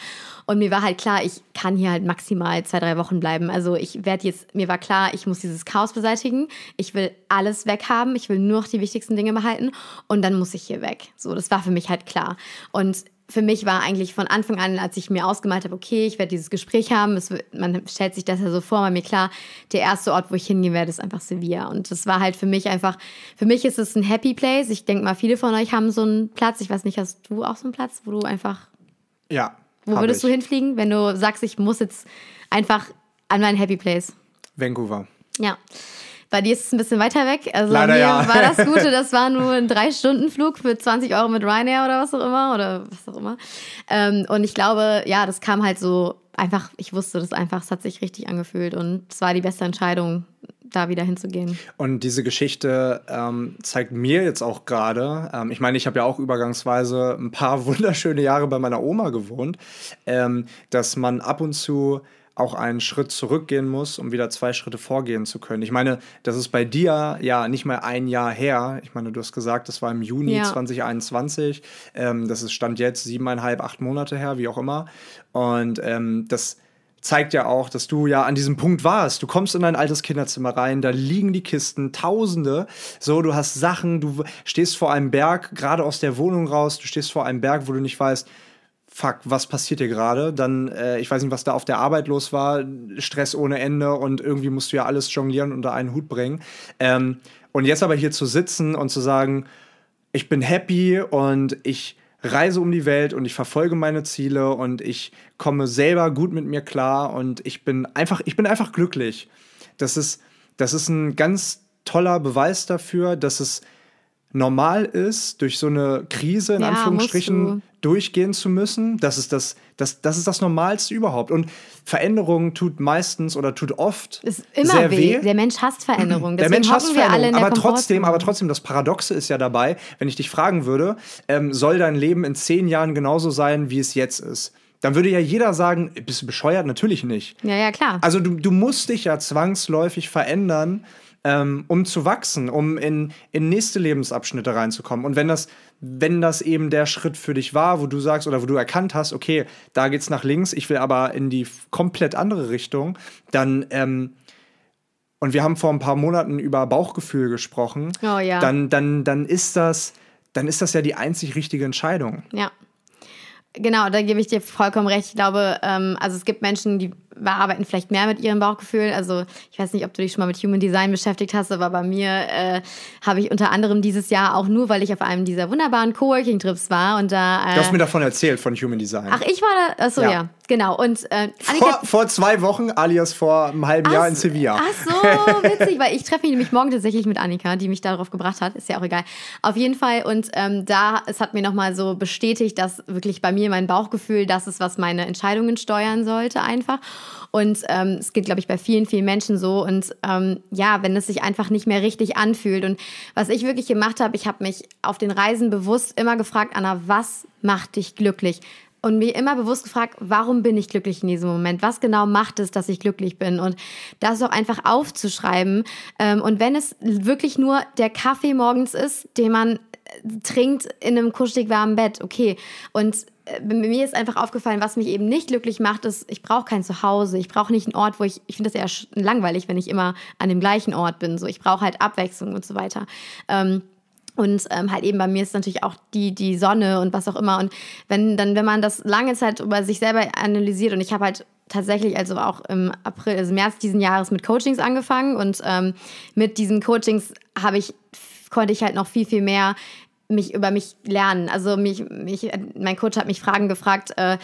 Und mir war halt klar, ich kann hier halt maximal zwei, drei Wochen bleiben. Also ich werde jetzt, mir war klar, ich muss dieses Chaos beseitigen. Ich will alles weghaben. Ich will nur noch die wichtigsten Dinge behalten. Und dann muss ich hier weg. So, das war für mich halt klar. Und für mich war eigentlich von Anfang an, als ich mir ausgemalt habe, okay, ich werde dieses Gespräch haben, es, man stellt sich das ja so vor, war mir klar, der erste Ort, wo ich hingehen werde, ist einfach Sevilla. Und das war halt für mich einfach, für mich ist es ein Happy Place. Ich denke mal, viele von euch haben so einen Platz. Ich weiß nicht, hast du auch so einen Platz, wo du einfach. Ja. Wo würdest ich. du hinfliegen, wenn du sagst, ich muss jetzt einfach an meinen Happy Place? Vancouver. Ja. Bei dir ist es ein bisschen weiter weg. Also Leider mir ja. war das [LAUGHS] Gute, das war nur ein Drei-Stunden-Flug für 20 Euro mit Ryanair oder was auch immer oder was auch immer. Ähm, und ich glaube, ja, das kam halt so einfach, ich wusste das einfach, es hat sich richtig angefühlt und es war die beste Entscheidung, da wieder hinzugehen. Und diese Geschichte ähm, zeigt mir jetzt auch gerade, ähm, ich meine, ich habe ja auch übergangsweise ein paar [LAUGHS] wunderschöne Jahre bei meiner Oma gewohnt, ähm, dass man ab und zu auch einen Schritt zurückgehen muss, um wieder zwei Schritte vorgehen zu können. Ich meine, das ist bei dir ja nicht mal ein Jahr her. Ich meine, du hast gesagt, das war im Juni Ja. 2021. Ähm, das ist Stand jetzt siebeneinhalb, acht Monate her, wie auch immer. Und ähm, das zeigt ja auch, dass du ja an diesem Punkt warst. Du kommst in dein altes Kinderzimmer rein, da liegen die Kisten, Tausende. So, du hast Sachen, du stehst vor einem Berg, gerade aus der Wohnung raus, du stehst vor einem Berg, wo du nicht weißt, fuck, was passiert hier gerade? Dann, äh, ich weiß nicht, was da auf der Arbeit los war, Stress ohne Ende und irgendwie musst du ja alles jonglieren und unter einen Hut bringen. Ähm, und jetzt aber hier zu sitzen und zu sagen, ich bin happy und ich reise um die Welt und ich verfolge meine Ziele und ich komme selber gut mit mir klar und ich bin einfach, ich bin einfach glücklich. Das ist, das ist ein ganz toller Beweis dafür, dass es normal ist, durch so eine Krise in Ja, Anführungsstrichen durchgehen zu müssen. Das ist das, das, das ist das Normalste überhaupt. Und Veränderung tut meistens oder tut oft Ist immer sehr weh. weh. Der Mensch hasst Veränderung. Der Mensch hasst Veränderung. der Aber trotzdem, aber trotzdem, das Paradoxe ist ja dabei, wenn ich dich fragen würde, ähm, soll dein Leben in zehn Jahren genauso sein, wie es jetzt ist? Dann würde ja jeder sagen, bist du bescheuert? Natürlich nicht. Ja, ja, klar. Also du, du musst dich ja zwangsläufig verändern, ähm, um zu wachsen, um in, in nächste Lebensabschnitte reinzukommen. Und wenn das, wenn das eben der Schritt für dich war, wo du sagst oder wo du erkannt hast, okay, da geht's nach links, ich will aber in die komplett andere Richtung, dann ähm, und wir haben vor ein paar Monaten über Bauchgefühl gesprochen, Oh ja. dann, dann, dann ist das, dann ist das ja die einzig richtige Entscheidung. Ja. Genau, da gebe ich dir vollkommen recht. Ich glaube, ähm, also es gibt Menschen, die arbeiten vielleicht mehr mit ihrem Bauchgefühl. Also ich weiß nicht, ob du dich schon mal mit Human Design beschäftigt hast, aber bei mir äh, habe ich unter anderem dieses Jahr auch nur, weil ich auf einem dieser wunderbaren Coworking-Trips war und da. Äh, Du hast mir davon erzählt, von Human Design. ach, ich war da. Achso, Ja. ja. genau. Und äh, vor, vor zwei Wochen, alias vor einem halben Jahr in Ach, Sevilla. Ach so, [LAUGHS] witzig, weil ich treffe mich nämlich morgen tatsächlich mit Annika, die mich darauf gebracht hat. Ist ja auch egal. Auf jeden Fall. Und ähm, da, es hat mir nochmal so bestätigt, dass wirklich bei mir mein Bauchgefühl das ist, was meine Entscheidungen steuern sollte, einfach. Und ähm, es geht, glaube ich, bei vielen, vielen Menschen so. Und ähm, ja, wenn es sich einfach nicht mehr richtig anfühlt. Und was ich wirklich gemacht habe, ich habe mich auf den Reisen bewusst immer gefragt, Anna, was macht dich glücklich? und mir immer bewusst gefragt, warum bin ich glücklich in diesem Moment? Was genau macht es, dass ich glücklich bin? Und das auch einfach aufzuschreiben. Ähm, und wenn es wirklich nur der Kaffee morgens ist, den man äh, trinkt in einem kuschelig warmen Bett, okay. Und mir ist einfach aufgefallen, was mich eben nicht glücklich macht, ist, ich brauche kein Zuhause. Ich brauche nicht einen Ort, wo ich, ich finde das eher langweilig, wenn ich immer an dem gleichen Ort bin. So, ich brauche halt Abwechslung und so weiter. Ähm, und ähm, halt eben bei mir ist natürlich auch die, die Sonne und was auch immer. Und wenn dann, wenn man das lange Zeit über sich selber analysiert und ich habe halt tatsächlich also auch im April, also März diesen Jahres mit Coachings angefangen und ähm, mit diesen Coachings habe ich, konnte ich halt noch viel, viel mehr mich über mich lernen. Also mich, mich, mein Coach hat mich Fragen gefragt, äh,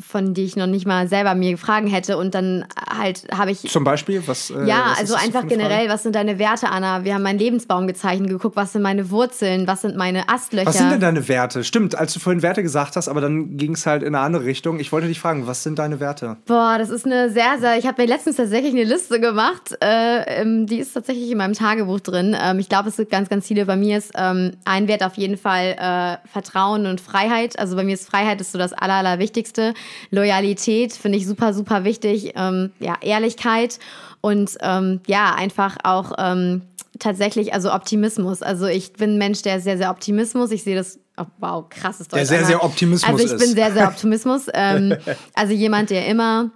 von die ich noch nicht mal selber mir Fragen hätte. Und dann halt habe ich Zum Beispiel, was. äh, ja, was also einfach eine Frage? generell, was sind deine Werte, Anna? Wir haben meinen Lebensbaum gezeichnet, geguckt, was sind meine Wurzeln, was sind meine Astlöcher. Was sind denn deine Werte? Stimmt, als du vorhin Werte gesagt hast, aber dann ging es halt in eine andere Richtung. Ich wollte dich fragen, was sind deine Werte? Boah, das ist eine sehr, sehr. Ich habe mir letztens tatsächlich eine Liste gemacht. Äh, ähm, die ist tatsächlich in meinem Tagebuch drin. Ähm, ich glaube, es gibt ganz, ganz viele. Bei mir ist ähm, ein Wert auf jeden Fall äh, Vertrauen und Freiheit. Also bei mir ist Freiheit ist so das Aller, Allerwichtigste. Loyalität finde ich super, super wichtig. Ähm, ja, Ehrlichkeit und ähm, ja, einfach auch ähm, tatsächlich, also Optimismus. Also ich bin ein Mensch, der sehr, sehr Optimismus. Ich sehe das. Oh, wow, krasses Deutsch. Der sehr, sehr Optimismus Also ich ist. bin sehr, sehr [LAUGHS] Optimismus. ähm, [LAUGHS] also jemand, der immer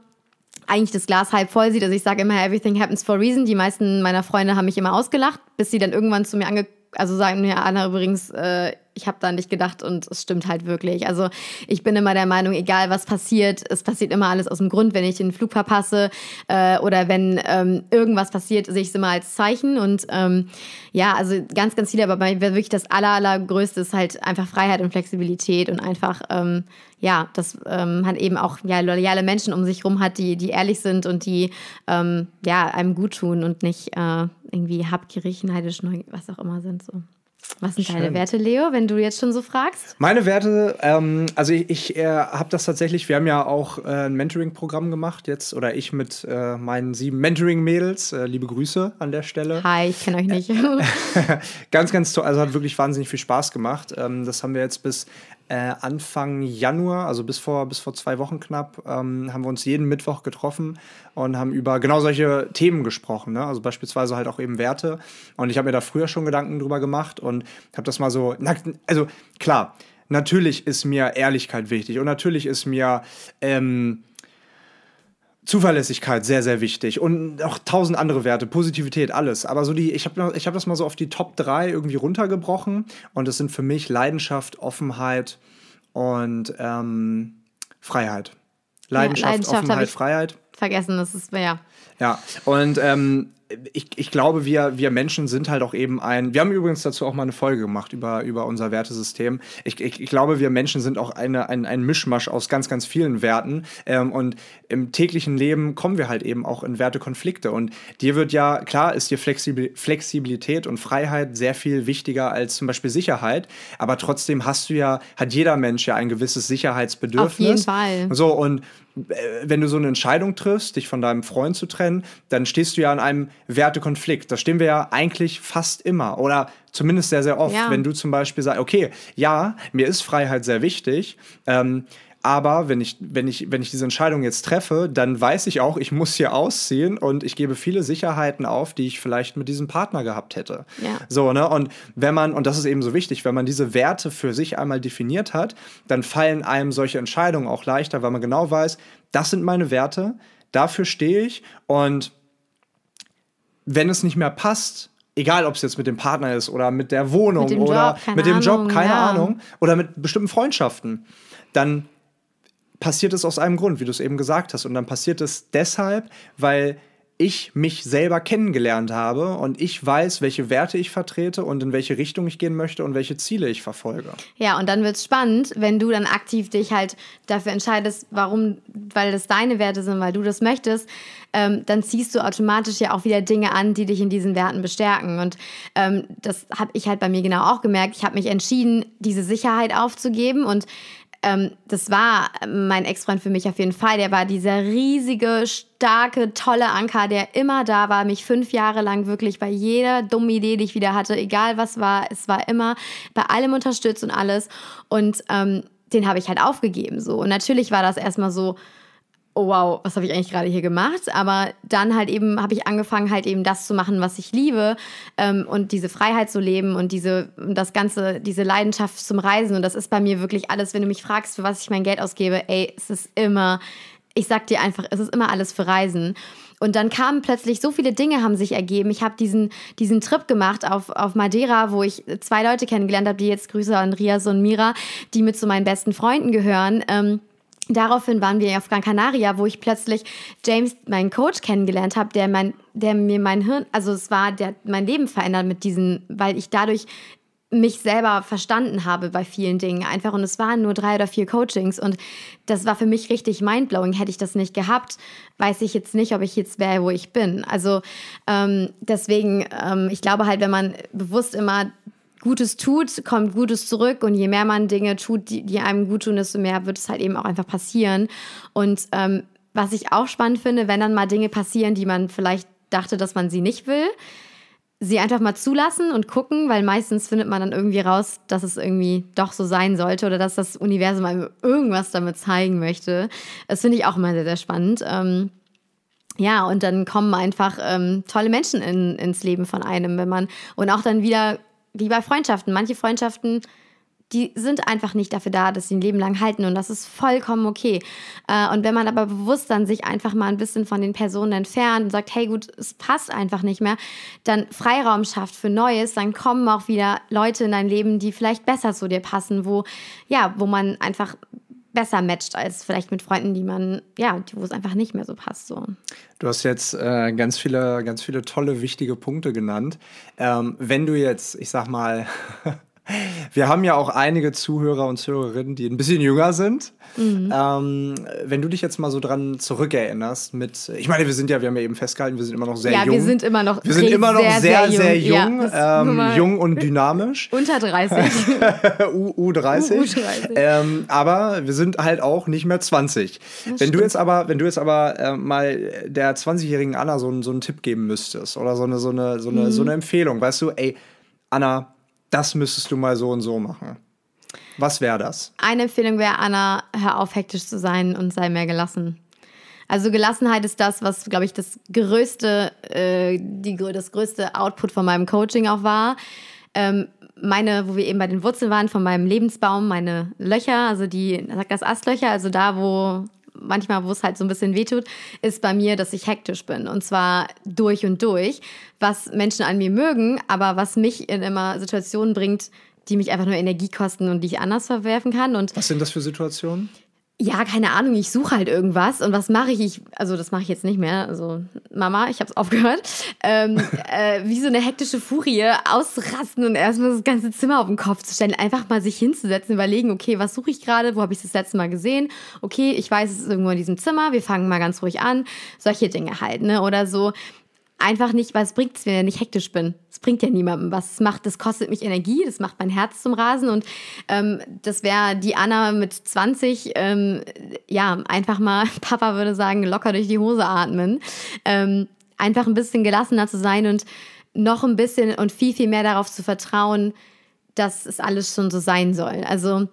eigentlich das Glas halb voll sieht. Also ich sage immer, everything happens for a reason. Die meisten meiner Freunde haben mich immer ausgelacht, bis sie dann irgendwann zu mir ange... Also sagen mir, Anna, übrigens, äh, ich habe da an dich gedacht und es stimmt halt wirklich. Also ich bin immer der Meinung, egal was passiert, es passiert immer alles aus dem Grund, wenn ich den Flug verpasse äh, oder wenn ähm, irgendwas passiert, sehe ich es immer als Zeichen. Und ähm, ja, also ganz, ganz viele, aber bei mir wirklich das aller, allergrößte ist halt einfach Freiheit und Flexibilität und einfach, ähm, ja, dass ähm, man eben auch ja, loyale Menschen um sich rum hat, die, die ehrlich sind und die ähm, ja, einem gut tun und nicht, äh, irgendwie habgierig, neidisch, neugierig, was auch immer sind so. Was sind Schön. deine Werte, Leo, wenn du jetzt schon so fragst? Meine Werte, ähm, also ich, ich äh, habe das tatsächlich, wir haben ja auch äh, ein Mentoring-Programm gemacht jetzt, oder ich mit äh, meinen sieben Mentoring-Mädels. Äh, liebe Grüße an der Stelle. Hi, ich kenne euch nicht. [LAUGHS] ganz, ganz toll, also hat wirklich wahnsinnig viel Spaß gemacht. Ähm, das haben wir jetzt bis äh, Anfang Januar, also bis vor, bis vor zwei Wochen knapp, ähm, haben wir uns jeden Mittwoch getroffen und haben über genau solche Themen gesprochen. Ne? Also beispielsweise halt auch eben Werte. Und ich habe mir da früher schon Gedanken drüber gemacht und habe das mal so, na, also klar, natürlich ist mir Ehrlichkeit wichtig und natürlich ist mir ähm, Zuverlässigkeit sehr, sehr wichtig und auch tausend andere Werte, Positivität, alles. Aber so die, ich habe ich hab das mal so auf die Top 3 irgendwie runtergebrochen und das sind für mich Leidenschaft, Offenheit und ähm, Freiheit. Leidenschaft, ja, Leidenschaft Offenheit, Freiheit. Vergessen, das ist, ja. Ja, und ähm, ich, ich glaube, wir, wir Menschen sind halt auch eben ein. Wir haben übrigens dazu auch mal eine Folge gemacht über, über unser Wertesystem. Ich, ich, ich glaube, wir Menschen sind auch eine, ein, ein Mischmasch aus ganz, ganz vielen Werten. Ähm, und im täglichen Leben kommen wir halt eben auch in Wertekonflikte. Und dir wird ja, klar, ist dir Flexibilität und Freiheit sehr viel wichtiger als zum Beispiel Sicherheit. Aber trotzdem hast du ja, hat jeder Mensch ja ein gewisses Sicherheitsbedürfnis. Auf jeden Fall. So, und äh, wenn du so eine Entscheidung triffst, dich von deinem Freund zu trennen, dann stehst du ja an einem Wertekonflikt. Da stehen wir ja eigentlich fast immer oder zumindest sehr, sehr oft. Ja. Wenn du zum Beispiel sagst, okay, ja, mir ist Freiheit sehr wichtig, ähm, aber wenn ich, wenn, ich, wenn ich diese Entscheidung jetzt treffe, dann weiß ich auch, ich muss hier ausziehen und ich gebe viele Sicherheiten auf, die ich vielleicht mit diesem Partner gehabt hätte. Ja. So, ne? Und wenn man, und das ist eben so wichtig, wenn man diese Werte für sich einmal definiert hat, dann fallen einem solche Entscheidungen auch leichter, weil man genau weiß, das sind meine Werte, dafür stehe ich und wenn es nicht mehr passt, egal ob es jetzt mit dem Partner ist oder mit der Wohnung mit oder Job, mit dem Ahnung, Job, keine ja. Ahnung, oder mit bestimmten Freundschaften, dann passiert es aus einem Grund, wie du es eben gesagt hast. Und dann passiert es deshalb, weil ich mich selber kennengelernt habe und ich weiß, welche Werte ich vertrete und in welche Richtung ich gehen möchte und welche Ziele ich verfolge. Ja, und dann wird es spannend, wenn du dann aktiv dich halt dafür entscheidest, warum, weil das deine Werte sind, weil du das möchtest, ähm, dann ziehst du automatisch ja auch wieder Dinge an, die dich in diesen Werten bestärken. Und ähm, das habe ich halt bei mir genau auch gemerkt. Ich habe mich entschieden, diese Sicherheit aufzugeben und ähm, das war mein Ex-Freund für mich auf jeden Fall. Der war dieser riesige, starke, tolle Anker, der immer da war, mich fünf Jahre lang wirklich bei jeder dummen Idee, die ich wieder hatte, egal was war, es war immer bei allem unterstützt und alles. Und ähm, den habe ich halt aufgegeben so. Und natürlich war das erstmal so, oh wow, was habe ich eigentlich gerade hier gemacht? Aber dann halt eben habe ich angefangen, halt eben das zu machen, was ich liebe ähm, und diese Freiheit zu leben und diese, das Ganze, diese Leidenschaft zum Reisen. Und das ist bei mir wirklich alles, wenn du mich fragst, für was ich mein Geld ausgebe, ey, es ist immer, ich sag dir einfach, es ist immer alles für Reisen. Und dann kamen plötzlich so viele Dinge haben sich ergeben. Ich habe diesen, diesen Trip gemacht auf, auf Madeira, wo ich zwei Leute kennengelernt habe, die jetzt Grüße an Rias und Mira, die mit zu meinen besten Freunden gehören. Ähm, Daraufhin waren wir auf Gran Canaria, wo ich plötzlich James, meinen Coach, kennengelernt habe, der mein, der mir mein Hirn, also es war, der mein Leben verändert mit diesen, weil ich dadurch mich selber verstanden habe bei vielen Dingen einfach und es waren nur drei oder vier Coachings und das war für mich richtig mindblowing. Hätte ich das nicht gehabt, weiß ich jetzt nicht, ob ich jetzt wäre, wo ich bin. Also ähm, deswegen, ähm, ich glaube halt, wenn man bewusst immer Gutes tut, kommt Gutes zurück. Und je mehr man Dinge tut, die, die einem gut tun, desto mehr wird es halt eben auch einfach passieren. Und ähm, was ich auch spannend finde, wenn dann mal Dinge passieren, die man vielleicht dachte, dass man sie nicht will, sie einfach mal zulassen und gucken, weil meistens findet man dann irgendwie raus, dass es irgendwie doch so sein sollte oder dass das Universum einem irgendwas damit zeigen möchte. Das finde ich auch immer sehr, sehr spannend. Ähm, ja, und dann kommen einfach ähm, tolle Menschen in, ins Leben von einem, wenn man und auch dann wieder wie bei Freundschaften. Manche Freundschaften, die sind einfach nicht dafür da, dass sie ein Leben lang halten und das ist vollkommen okay. Äh, und wenn man aber bewusst dann sich einfach mal ein bisschen von den Personen entfernt und sagt, hey gut, es passt einfach nicht mehr, dann Freiraum schafft für Neues, dann kommen auch wieder Leute in dein Leben, die vielleicht besser zu dir passen, wo, ja, wo man einfach besser matcht als vielleicht mit Freunden, die man, ja, wo es einfach nicht mehr so passt. So. Du hast jetzt äh, ganz viele, ganz viele tolle, wichtige Punkte genannt. Ähm, wenn du jetzt, ich sag mal, [LAUGHS] Wir haben ja auch einige Zuhörer und Zuhörerinnen, die ein bisschen jünger sind. Mhm. Ähm, wenn du dich jetzt mal so dran zurückerinnerst, mit, ich meine, wir sind ja, wir haben ja eben festgehalten, wir sind immer noch sehr ja, jung. Ja, wir sind immer noch, wir sind immer noch sehr, sehr, sehr jung, sehr jung, ja, ähm, jung und dynamisch. [LAUGHS] Unter 30. [LAUGHS] U, U30. U, U30. Ähm, aber wir sind halt auch nicht mehr 20. Das wenn stimmt. du jetzt aber, wenn du jetzt aber äh, mal der 20-jährigen Anna so, so einen Tipp geben müsstest oder so eine, so eine, so eine, mhm. so eine Empfehlung, weißt du, ey, Anna, das müsstest du mal so und so machen. Was wäre das? Eine Empfehlung wäre, Anna, hör auf, hektisch zu sein und sei mehr gelassen. Also Gelassenheit ist das, was, glaube ich, das größte, äh, die, das größte Output von meinem Coaching auch war. Ähm, meine, wo wir eben bei den Wurzeln waren, von meinem Lebensbaum, meine Löcher, also die, sagt das Astlöcher, also da, wo manchmal, wo es halt so ein bisschen wehtut, ist bei mir, dass ich hektisch bin. Und zwar durch und durch, was Menschen an mir mögen, aber was mich in immer Situationen bringt, die mich einfach nur Energie kosten und die ich anders verwerfen kann. Und was sind das für Situationen? Ja, keine Ahnung, ich suche halt irgendwas und was mache ich? ich? Also das mache ich jetzt nicht mehr. Also Mama, ich habe es aufgehört. Ähm, [LAUGHS] äh, wie so eine hektische Furie ausrasten und erstmal das ganze Zimmer auf den Kopf zu stellen, einfach mal sich hinzusetzen, überlegen, okay, was suche ich gerade? Wo habe ich das letzte Mal gesehen? Okay, ich weiß, es ist irgendwo in diesem Zimmer. Wir fangen mal ganz ruhig an. Solche Dinge halt, ne? Oder so einfach nicht, was bringt es, wenn ich hektisch bin? Es bringt ja niemandem was. Es macht, das kostet mich Energie, das macht mein Herz zum Rasen und ähm, das wäre die Anna mit 20, ähm, ja, einfach mal, [LAUGHS] Papa würde sagen, locker durch die Hose atmen. Ähm, einfach ein bisschen gelassener zu sein und noch ein bisschen und viel, viel mehr darauf zu vertrauen, dass es alles schon so sein soll. Also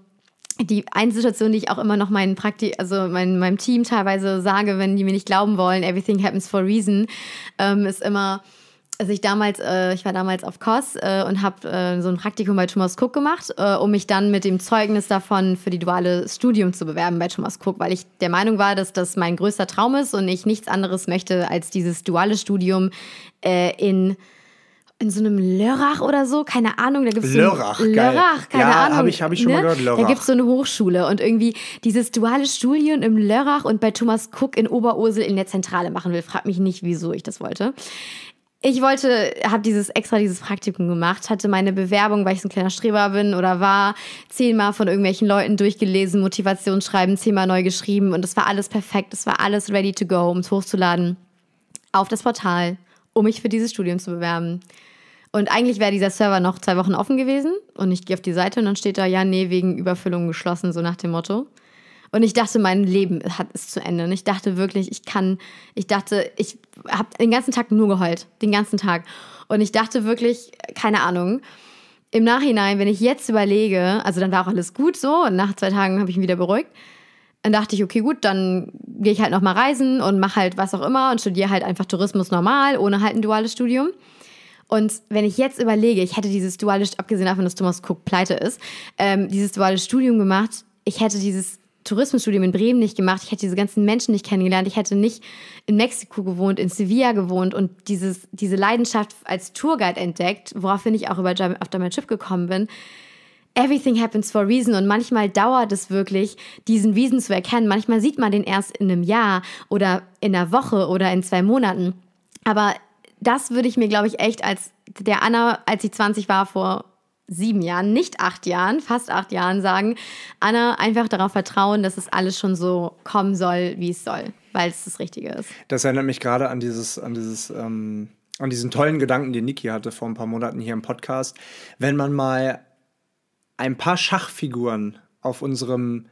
die eine Situation, die ich auch immer noch meinen Prakti also mein, meinem Team teilweise sage, wenn die mir nicht glauben wollen, everything happens for a reason, ähm, ist immer, also ich damals, äh, ich war damals auf COS äh, und habe äh, so ein Praktikum bei Thomas Cook gemacht, äh, um mich dann mit dem Zeugnis davon für die duale Studium zu bewerben bei Thomas Cook, weil ich der Meinung war, dass das mein größter Traum ist und ich nichts anderes möchte als dieses duale Studium äh, in in so einem Lörrach oder so, keine Ahnung, da gibt es so Lörrach, Lörrach, keine ja, Ahnung. habe ich, hab ich schon ne? mal gehört, Lörrach. Da gibt es so eine Hochschule und irgendwie dieses duale Studium im Lörrach und bei Thomas Cook in Oberursel in der Zentrale machen will. Frag mich nicht, wieso ich das wollte. Ich wollte, habe dieses extra dieses Praktikum gemacht, hatte meine Bewerbung, weil ich so ein kleiner Streber bin oder war, zehnmal von irgendwelchen Leuten durchgelesen, Motivationsschreiben, zehnmal neu geschrieben und es war alles perfekt, es war alles ready to go, um es hochzuladen auf das Portal, um mich für dieses Studium zu bewerben. Und eigentlich wäre dieser Server noch zwei Wochen offen gewesen. Und ich gehe auf die Seite und dann steht da, ja, nee, wegen Überfüllung geschlossen, so nach dem Motto. Und ich dachte, mein Leben hat ist zu Ende. Und ich dachte wirklich, ich kann, ich dachte, ich habe den ganzen Tag nur geheult. Den ganzen Tag. Und ich dachte wirklich, keine Ahnung. Im Nachhinein, wenn ich jetzt überlege, also dann war auch alles gut so. Und nach zwei Tagen habe ich mich wieder beruhigt. Dann dachte ich, okay, gut, dann gehe ich halt nochmal reisen und mache halt was auch immer und studiere halt einfach Tourismus normal, ohne halt ein duales Studium. Und wenn ich jetzt überlege, ich hätte dieses duale, abgesehen davon, dass Thomas Cook pleite ist, ähm, dieses duale Studium gemacht, ich hätte dieses Tourismusstudium in Bremen nicht gemacht, ich hätte diese ganzen Menschen nicht kennengelernt, ich hätte nicht in Mexiko gewohnt, in Sevilla gewohnt und dieses, diese Leidenschaft als Tourguide entdeckt, woraufhin ich auch über, auf mein Chip gekommen bin. Everything happens for a reason und manchmal dauert es wirklich, diesen Reason zu erkennen. Manchmal sieht man den erst in einem Jahr oder in einer Woche oder in zwei Monaten. Aber das würde ich mir, glaube ich, echt als der Anna, als ich 20 war, vor sieben Jahren, nicht acht Jahren, fast acht Jahren sagen, Anna, einfach darauf vertrauen, dass es alles schon so kommen soll, wie es soll, weil es das Richtige ist. Das erinnert mich gerade an dieses, an dieses, ähm, an diesen tollen Gedanken, den Niki hatte vor ein paar Monaten hier im Podcast. Wenn man mal ein paar Schachfiguren auf unserem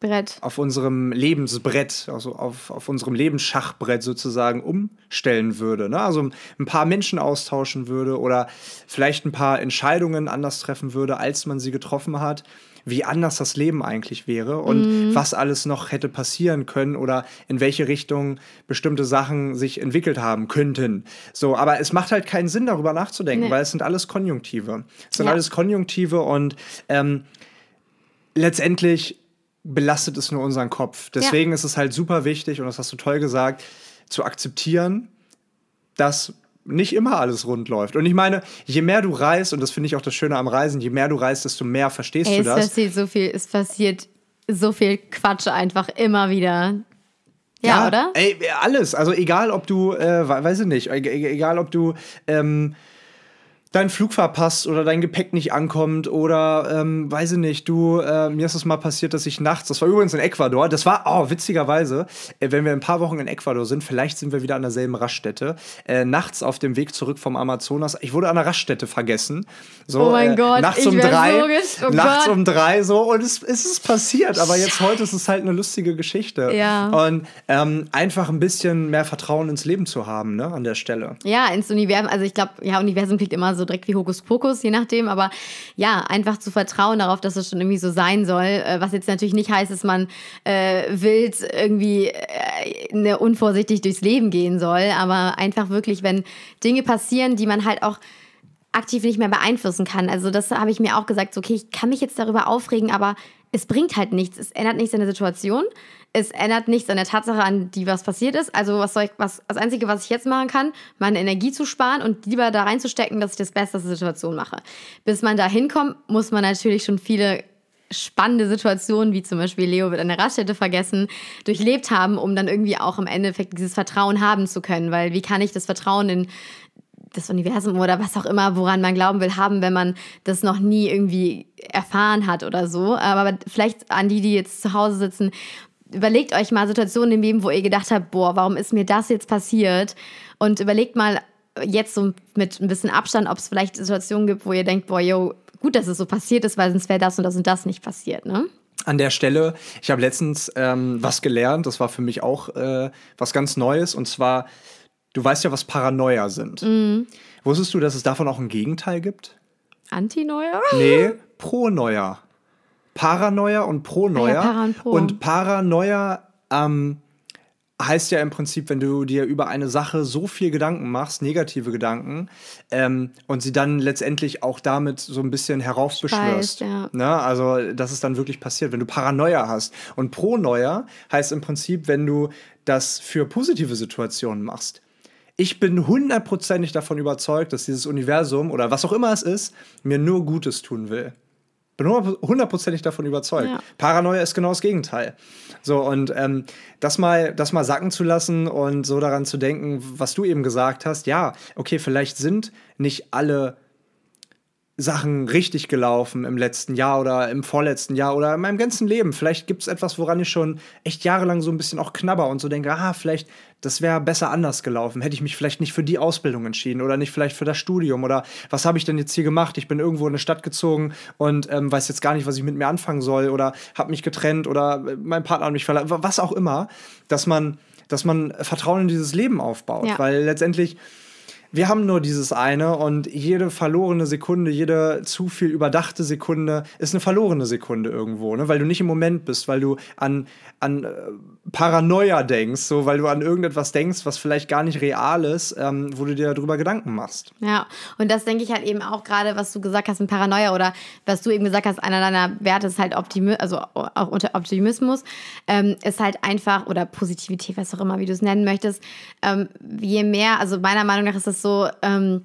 Brett. auf unserem Lebensbrett, also auf, auf unserem Lebensschachbrett sozusagen umstellen würde. Ne? Also ein paar Menschen austauschen würde oder vielleicht ein paar Entscheidungen anders treffen würde, als man sie getroffen hat wie anders das Leben eigentlich wäre und mm. was alles noch hätte passieren können oder in welche Richtung bestimmte Sachen sich entwickelt haben könnten. So, aber es macht halt keinen Sinn, darüber nachzudenken, nee. weil es sind alles Konjunktive. Es sind ja. alles Konjunktive und ähm, letztendlich belastet es nur unseren Kopf. Deswegen ja. ist es halt super wichtig, und das hast du toll gesagt, zu akzeptieren, dass nicht immer alles rund läuft. Und ich meine, je mehr du reist, und das finde ich auch das Schöne am Reisen, je mehr du reist, desto mehr verstehst Ey, du das. Es passiert so viel, es passiert so viel Quatsch einfach immer wieder. Ja, ja oder? Ey, alles. Also egal, ob du, äh, weiß ich nicht, egal, ob du ähm, dein Flug verpasst oder dein Gepäck nicht ankommt oder ähm, weiß ich nicht, du, äh, mir ist es mal passiert, dass ich nachts, das war übrigens in Ecuador, das war, oh, witzigerweise, äh, wenn wir ein paar Wochen in Ecuador sind, vielleicht sind wir wieder an derselben Raststätte, äh, nachts auf dem Weg zurück vom Amazonas, ich wurde an der Raststätte vergessen. So, oh mein äh, Gott, nachts ich um drei, so oh nachts Gott. um drei so und es, es ist passiert, aber jetzt heute ist es halt eine lustige Geschichte. Ja. Und ähm, einfach ein bisschen mehr Vertrauen ins Leben zu haben, ne, an der Stelle. Ja, ins Universum. Also ich glaube, ja, Universum klingt immer so direkt wie Hokuspokus, je nachdem. Aber ja, einfach zu vertrauen darauf, dass es schon irgendwie so sein soll. Äh, was jetzt natürlich nicht heißt, dass man äh, wild irgendwie äh, ne, unvorsichtig durchs Leben gehen soll. Aber einfach wirklich, wenn Dinge passieren, die man halt auch aktiv nicht mehr beeinflussen kann. Also das habe ich mir auch gesagt, so, okay, ich kann mich jetzt darüber aufregen, aber es bringt halt nichts. Es ändert nichts an der Situation. Es ändert nichts an der Tatsache, an die was passiert ist. Also was soll ich, was, das Einzige, was ich jetzt machen kann, meine Energie zu sparen und lieber da reinzustecken, dass ich das Beste aus der Situation mache. Bis man da hinkommt, muss man natürlich schon viele spannende Situationen, wie zum Beispiel Leo wird an der Raststätte vergessen, durchlebt haben, um dann irgendwie auch im Endeffekt dieses Vertrauen haben zu können. Weil wie kann ich das Vertrauen in das Universum oder was auch immer, woran man glauben will, haben, wenn man das noch nie irgendwie erfahren hat oder so. Aber vielleicht an die, die jetzt zu Hause sitzen, überlegt euch mal Situationen im Leben, wo ihr gedacht habt, boah, warum ist mir das jetzt passiert? Und überlegt mal jetzt so mit ein bisschen Abstand, ob es vielleicht Situationen gibt, wo ihr denkt, boah, yo, gut, dass es so passiert ist, weil sonst wäre das und das und das nicht passiert, ne? An der Stelle, ich habe letztens ähm, was gelernt, das war für mich auch äh, was ganz Neues, und zwar, du weißt ja, was Paranoia sind. Mhm. Wusstest du, dass es davon auch ein Gegenteil gibt? Anti-Neuer? Nee, Pro-Neuer. Paranoia und Pro-Neuer. Ah ja, Para und Pro. Und Paranoia ähm, heißt ja im Prinzip, wenn du dir über eine Sache so viel Gedanken machst, negative Gedanken, ähm, und sie dann letztendlich auch damit so ein bisschen heraufbeschwörst. ja. Ne? Also, dass es dann wirklich passiert, wenn du Paranoia hast. Und Pro-Neuer heißt im Prinzip, wenn du das für positive Situationen machst. Ich bin hundertprozentig davon überzeugt, dass dieses Universum oder was auch immer es ist, mir nur Gutes tun will. Bin hundertprozentig davon überzeugt. Ja. Paranoia ist genau das Gegenteil. So, und ähm, das, mal, das mal sacken zu lassen und so daran zu denken, was du eben gesagt hast, ja, okay, vielleicht sind nicht alle Sachen richtig gelaufen im letzten Jahr oder im vorletzten Jahr oder in meinem ganzen Leben. Vielleicht gibt es etwas, woran ich schon echt jahrelang so ein bisschen auch knabber und so denke, ah, vielleicht, das wäre besser anders gelaufen. Hätte ich mich vielleicht nicht für die Ausbildung entschieden oder nicht vielleicht für das Studium oder was habe ich denn jetzt hier gemacht? Ich bin irgendwo in eine Stadt gezogen und ähm, weiß jetzt gar nicht, was ich mit mir anfangen soll oder habe mich getrennt oder äh, mein Partner hat mich verlassen, was auch immer, dass man, dass man Vertrauen in dieses Leben aufbaut. Ja. Weil letztendlich wir haben nur dieses eine und jede verlorene Sekunde, jede zu viel überdachte Sekunde ist eine verlorene Sekunde irgendwo, ne? weil du nicht im Moment bist, weil du an, an äh, Paranoia denkst, so, weil du an irgendetwas denkst, was vielleicht gar nicht real ist, ähm, wo du dir darüber Gedanken machst. Ja, und das denke ich halt eben auch gerade, was du gesagt hast mit Paranoia oder was du eben gesagt hast, einer deiner Werte ist halt Optimismus, also auch unter Optimismus, ähm, ist halt einfach, oder Positivität, was auch immer, wie du es nennen möchtest, ähm, je mehr, also meiner Meinung nach ist das so, ähm,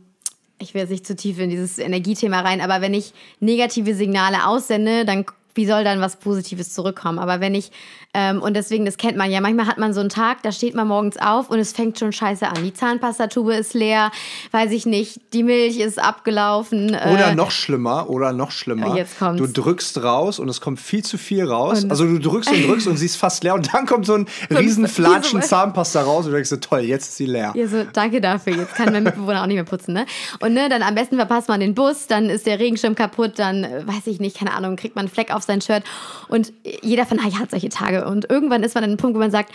ich will jetzt nicht zu tief in dieses Energiethema rein, aber wenn ich negative Signale aussende, dann wie soll dann was Positives zurückkommen? Aber wenn ich, ähm, und deswegen, das kennt man ja, manchmal hat man so einen Tag, da steht man morgens auf und es fängt schon scheiße an. Die Zahnpastatube ist leer, weiß ich nicht, die Milch ist abgelaufen. Oder äh, noch schlimmer, oder noch schlimmer. Jetzt kommt's. Du drückst raus und es kommt viel zu viel raus. Und- also du drückst und drückst und sie ist fast leer und dann kommt so ein [LAUGHS] riesen Flatschen Zahnpasta raus und du denkst so, toll, jetzt ist sie leer. Ja, so, danke dafür. Jetzt kann mein Mitbewohner auch nicht mehr putzen, ne? Und ne, dann am besten verpasst man den Bus, dann ist der Regenschirm kaputt, dann, äh, weiß ich nicht, keine Ahnung, kriegt man einen Fleck auf sein Shirt. Und jeder von euch hat solche Tage. Und irgendwann ist man an einem Punkt, wo man sagt,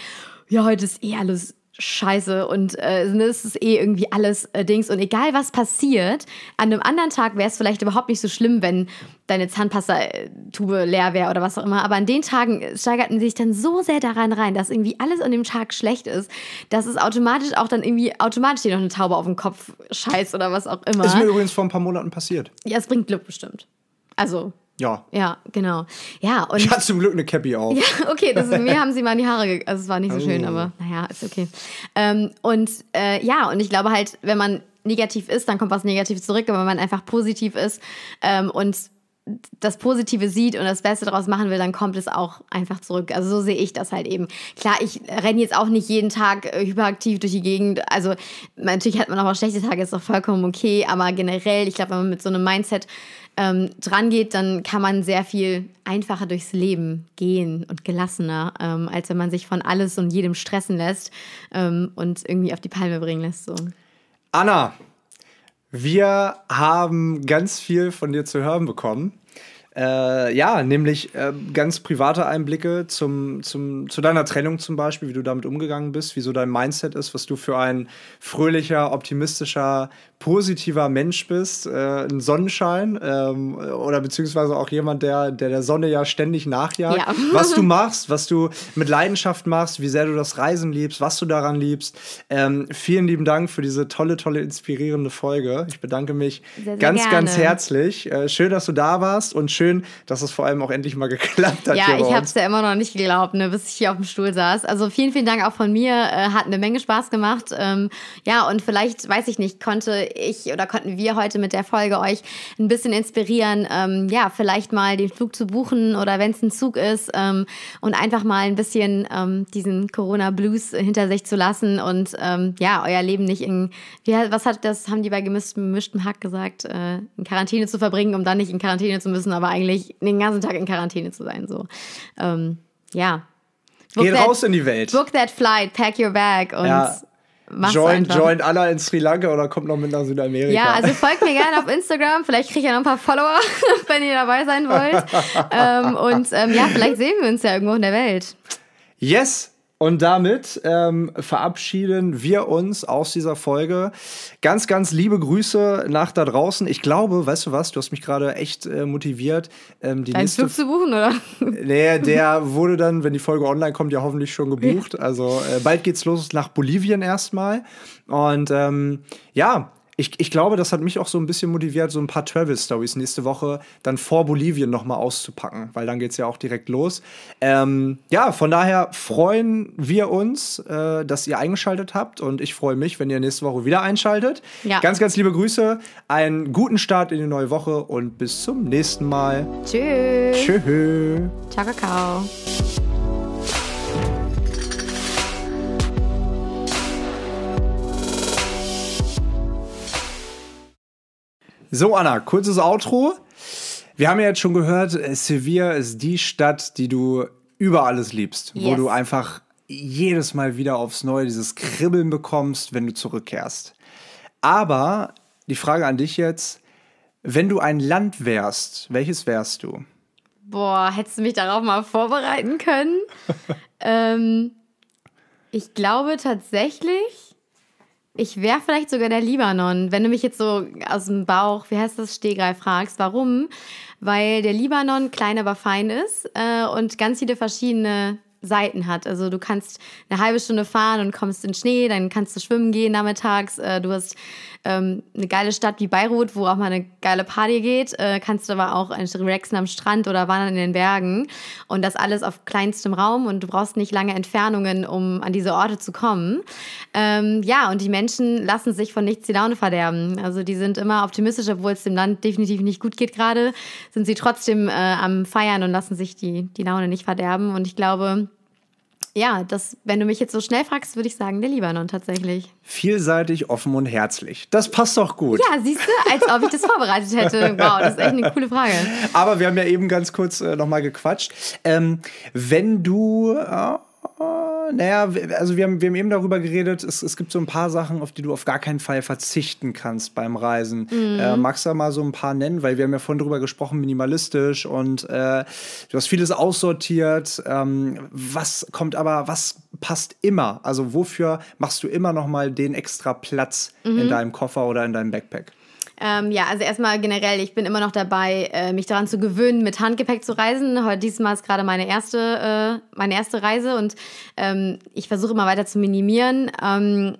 ja, heute ist eh alles scheiße und äh, ne, es ist eh irgendwie alles äh, Dings. Und egal was passiert, an einem anderen Tag wäre es vielleicht überhaupt nicht so schlimm, wenn deine Zahnpasta-Tube leer wäre oder was auch immer. Aber an den Tagen steigerten sie sich dann so sehr daran rein, dass irgendwie alles an dem Tag schlecht ist, dass es automatisch auch dann irgendwie automatisch dir noch eine Taube auf den Kopf scheißt oder was auch immer. Ist mir übrigens vor ein paar Monaten passiert. Ja, es bringt Glück bestimmt. Also, Ja. ja, genau. Ja, und. Ich hatte zum Glück eine Cappy auf. Ja, okay, das ist, mir [LAUGHS] haben sie mal in die Haare ge Also es war nicht so schön, Oh. aber naja, ist okay. Ähm, und äh, ja, und ich glaube halt, wenn man negativ ist, dann kommt was Negatives zurück, aber wenn man einfach positiv ist ähm, und das Positive sieht und das Beste daraus machen will, dann kommt es auch einfach zurück. Also so sehe ich das halt eben. Klar, ich renne jetzt auch nicht jeden Tag äh, hyperaktiv durch die Gegend. Also natürlich hat man auch schlechte Tage, ist doch vollkommen okay. Aber generell, ich glaube, wenn man mit so einem Mindset ähm, dran geht, dann kann man sehr viel einfacher durchs Leben gehen und gelassener, ähm, als wenn man sich von alles und jedem stressen lässt ähm, und irgendwie auf die Palme bringen lässt. So. Anna, wir haben ganz viel von dir zu hören bekommen. Äh, ja, nämlich äh, ganz private Einblicke zum, zum, zu deiner Trennung zum Beispiel, wie du damit umgegangen bist, wie so dein Mindset ist, was du für ein fröhlicher, optimistischer, positiver Mensch bist, äh, ein Sonnenschein ähm, oder beziehungsweise auch jemand, der, der der Sonne ja ständig nachjagt. Ja. [LAUGHS] Was du machst, was du mit Leidenschaft machst, wie sehr du das Reisen liebst, was du daran liebst. Ähm, vielen lieben Dank für diese tolle, tolle, inspirierende Folge. Ich bedanke mich sehr, sehr ganz, gerne. ganz herzlich. Äh, schön, dass du da warst und schön, dass es vor allem auch endlich mal geklappt hat. Ja, ich habe es ja immer noch nicht geglaubt, ne, bis ich hier auf dem Stuhl saß. Also vielen, vielen Dank auch von mir. Äh, hat eine Menge Spaß gemacht. Ähm, ja, und vielleicht, weiß ich nicht, konnte ich oder konnten wir heute mit der Folge euch ein bisschen inspirieren, ähm, ja, vielleicht mal den Flug zu buchen oder wenn es ein Zug ist ähm, und einfach mal ein bisschen ähm, diesen Corona-Blues hinter sich zu lassen und ähm, ja, euer Leben nicht in, wie, was hat das, haben die bei gemischten Hack gesagt, äh, in Quarantäne zu verbringen, um dann nicht in Quarantäne zu müssen, aber eigentlich den ganzen Tag in Quarantäne zu sein, so. Ähm, ja. Book Geh raus in die Welt. Book that flight, pack your bag und ja. Joint, joint Allah in Sri Lanka oder kommt noch mit nach Südamerika? Ja, also folgt mir gerne auf Instagram. Vielleicht kriege ich ja noch ein paar Follower, [LAUGHS] wenn ihr dabei sein wollt. ähm, und ähm, ja, vielleicht sehen wir uns ja irgendwo in der Welt. Yes! Und damit ähm, verabschieden wir uns aus dieser Folge. Ganz, ganz liebe Grüße nach da draußen. Ich glaube, weißt du was, du hast mich gerade echt äh, motiviert. Ähm, die Dein nächste Flug zu buchen, oder? [LAUGHS] Nee, der wurde dann, wenn die Folge online kommt, ja hoffentlich schon gebucht. Also äh, bald geht's los nach Bolivien erstmal. Und ähm, ja, ich, ich glaube, das hat mich auch so ein bisschen motiviert, so ein paar Travel-Stories nächste Woche dann vor Bolivien nochmal auszupacken, weil dann geht es ja auch direkt los. Ähm, ja, von daher freuen wir uns, äh, dass ihr eingeschaltet habt und ich freue mich, wenn ihr nächste Woche wieder einschaltet. Ja. Ganz, ganz liebe Grüße, einen guten Start in die neue Woche und bis zum nächsten Mal. Tschüss. Tschüss. Ciao, Kakao. So, Anna, kurzes Outro. Wir haben ja jetzt schon gehört, Sevilla ist die Stadt, die du über alles liebst, yes. wo du einfach jedes Mal wieder aufs Neue dieses Kribbeln bekommst, wenn du zurückkehrst. Aber die Frage an dich jetzt, wenn du ein Land wärst, welches wärst du? Boah, hättest du mich darauf mal vorbereiten können? [LAUGHS] ähm, ich glaube tatsächlich, ich wäre vielleicht sogar der Libanon, wenn du mich jetzt so aus dem Bauch, wie heißt das, Stehgreif fragst. Warum? Weil der Libanon klein, aber fein ist äh, und ganz viele verschiedene Seiten hat. Also du kannst eine halbe Stunde fahren und kommst in Schnee, dann kannst du schwimmen gehen nachmittags. Äh, du hast ähm, eine geile Stadt wie Beirut, wo auch mal eine geile Party geht. Äh, kannst du aber auch relaxen am Strand oder wandern in den Bergen. Und das alles auf kleinstem Raum und du brauchst nicht lange Entfernungen, um an diese Orte zu kommen. Ähm, ja, und die Menschen lassen sich von nichts die Laune verderben. Also die sind immer optimistisch, obwohl es dem Land definitiv nicht gut geht gerade, sind sie trotzdem äh, am Feiern und lassen sich die, die Laune nicht verderben. Und ich glaube, ja, das, wenn du mich jetzt so schnell fragst, würde ich sagen, der Libanon tatsächlich. Vielseitig, offen und herzlich. Das passt doch gut. Ja, siehst du, als ob ich das vorbereitet hätte. [LAUGHS] Wow, das ist echt eine coole Frage. Aber wir haben ja eben ganz kurz äh, nochmal gequatscht. Ähm, wenn du äh, naja, also wir haben, wir haben eben darüber geredet, es, es gibt so ein paar Sachen, auf die du auf gar keinen Fall verzichten kannst beim Reisen. Mhm. Äh, magst du da mal so ein paar nennen? Weil wir haben ja vorhin darüber gesprochen, minimalistisch und äh, du hast vieles aussortiert. Ähm, was kommt aber, was passt immer? Also wofür machst du immer noch mal den extra Platz mhm. in deinem Koffer oder in deinem Backpack? Ähm, ja, also erstmal generell, ich bin immer noch dabei, äh, mich daran zu gewöhnen, mit Handgepäck zu reisen. Heute diesmal ist gerade meine erste, äh, meine erste Reise und ähm, ich versuche immer weiter zu minimieren. Ähm,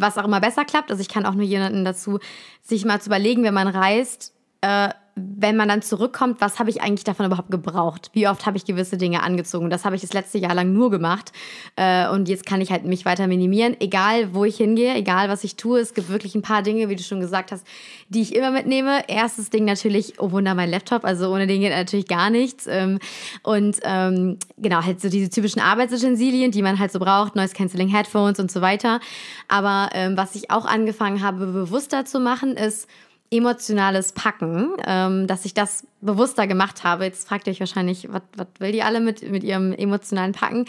was auch immer besser klappt. Also ich kann auch nur jemanden dazu, sich mal zu überlegen, wenn man reist, äh, wenn man dann zurückkommt, was habe ich eigentlich davon überhaupt gebraucht? Wie oft habe ich gewisse Dinge angezogen? Das habe ich das letzte Jahr lang nur gemacht. Äh, und jetzt kann ich halt mich weiter minimieren. Egal, wo ich hingehe, egal, was ich tue. Es gibt wirklich ein paar Dinge, wie du schon gesagt hast, die ich immer mitnehme. Erstes Ding natürlich, oh Wunder, mein Laptop. Also ohne den geht natürlich gar nichts. Ähm, und ähm, genau, halt so diese typischen Arbeitsutensilien, die man halt so braucht. Noise Cancelling Headphones und so weiter. Aber ähm, was ich auch angefangen habe, bewusster zu machen, ist, emotionales Packen, ähm, dass ich das bewusster gemacht habe. Jetzt fragt ihr euch wahrscheinlich, was, was will die alle mit, mit ihrem emotionalen Packen?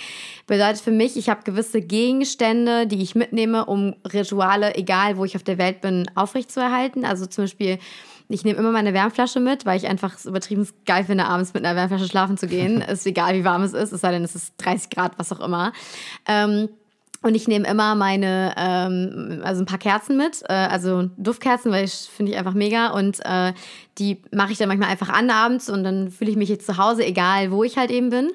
Bedeutet für mich, ich habe gewisse Gegenstände, die ich mitnehme, um Rituale, egal wo ich auf der Welt bin, aufrechtzuerhalten. Also zum Beispiel, ich nehme immer meine Wärmflasche mit, weil ich einfach es übertrieben geil finde, abends mit einer Wärmflasche schlafen zu gehen. [LAUGHS] ist egal, wie warm es ist, es sei denn, es ist 30 Grad, was auch immer. Ähm, und ich nehme immer meine, ähm, also ein paar Kerzen mit, äh, also Duftkerzen, weil ich finde ich einfach mega. Und äh, die mache ich dann manchmal einfach an abends und dann fühle ich mich jetzt zu Hause, egal wo ich halt eben bin.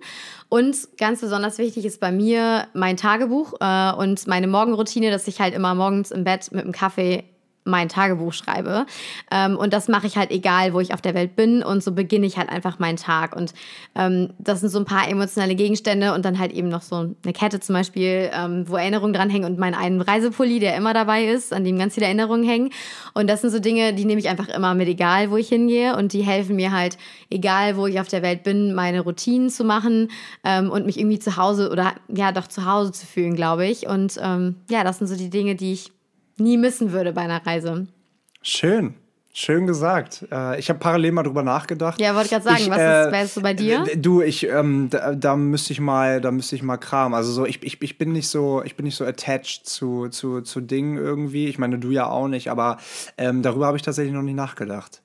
Und ganz besonders wichtig ist bei mir mein Tagebuch äh, und meine Morgenroutine, dass ich halt immer morgens im Bett mit einem Kaffee mein Tagebuch schreibe. Ähm, und das mache ich halt egal, wo ich auf der Welt bin. Und so beginne ich halt einfach meinen Tag. Und ähm, das sind so ein paar emotionale Gegenstände und dann halt eben noch so eine Kette zum Beispiel, ähm, wo Erinnerungen dranhängen und mein einen Reisepulli, der immer dabei ist, an dem ganz viele Erinnerungen hängen. Und das sind so Dinge, die nehme ich einfach immer mit, egal wo ich hingehe. Und die helfen mir halt, egal wo ich auf der Welt bin, meine Routinen zu machen ähm, und mich irgendwie zu Hause oder ja doch zu Hause zu fühlen, glaube ich. Und ähm, ja, das sind so die Dinge, die ich nie missen würde bei einer Reise. Schön. Schön gesagt. Äh, ich habe parallel mal drüber nachgedacht. Ja, wollte gerade sagen, ich, was äh, ist, wärst du bei dir? Du, ich, ähm, da, da, müsste ich mal, da müsste ich mal Kram. Also so, ich, ich, ich bin nicht so, ich bin nicht so attached zu, zu, zu Dingen irgendwie. Ich meine, du ja auch nicht, aber ähm, darüber habe ich tatsächlich noch nicht nachgedacht.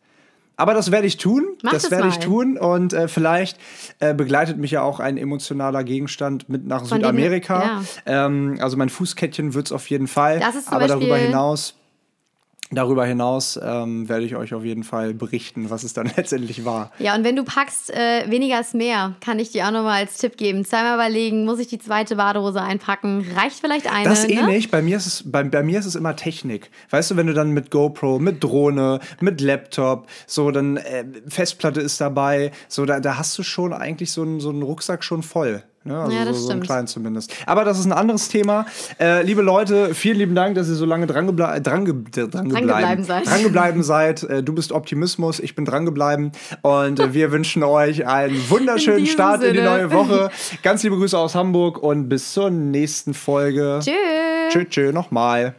Aber das werde ich tun. Mach das werde ich tun. Und äh, vielleicht äh, begleitet mich ja auch ein emotionaler Gegenstand mit nach Von Südamerika. Den, ja. ähm, also mein Fußkettchen wird es auf jeden Fall. Aber darüber hinaus Darüber hinaus ähm, werde ich euch auf jeden Fall berichten, was es dann [LAUGHS] letztendlich war. Ja, und wenn du packst, äh, weniger ist mehr, kann ich dir auch nochmal als Tipp geben. Zweimal überlegen, muss ich die zweite Badehose einpacken? Reicht vielleicht eine? Das ist ne? ähnlich. Bei mir ist, es, bei, bei mir ist es immer Technik. Weißt du, wenn du dann mit GoPro, mit Drohne, mit Laptop, so dann äh, Festplatte ist dabei, so da, da hast du schon eigentlich so einen, so einen Rucksack schon voll. Ne? Also ja, das so, so einen kleinen zumindest. Aber das ist ein anderes Thema. Äh, liebe Leute, vielen lieben Dank, dass ihr so lange dran, dran, dran, drangebleiben seid. Drangebleiben seid. Äh, du bist Optimismus, ich bin drangebleiben. Und äh, wir wünschen euch einen [LAUGHS] wunderschönen in Start Sinne. in die neue Woche. Ganz liebe Grüße aus Hamburg und bis zur nächsten Folge. Tschüss. Tschüss, tschüss, nochmal.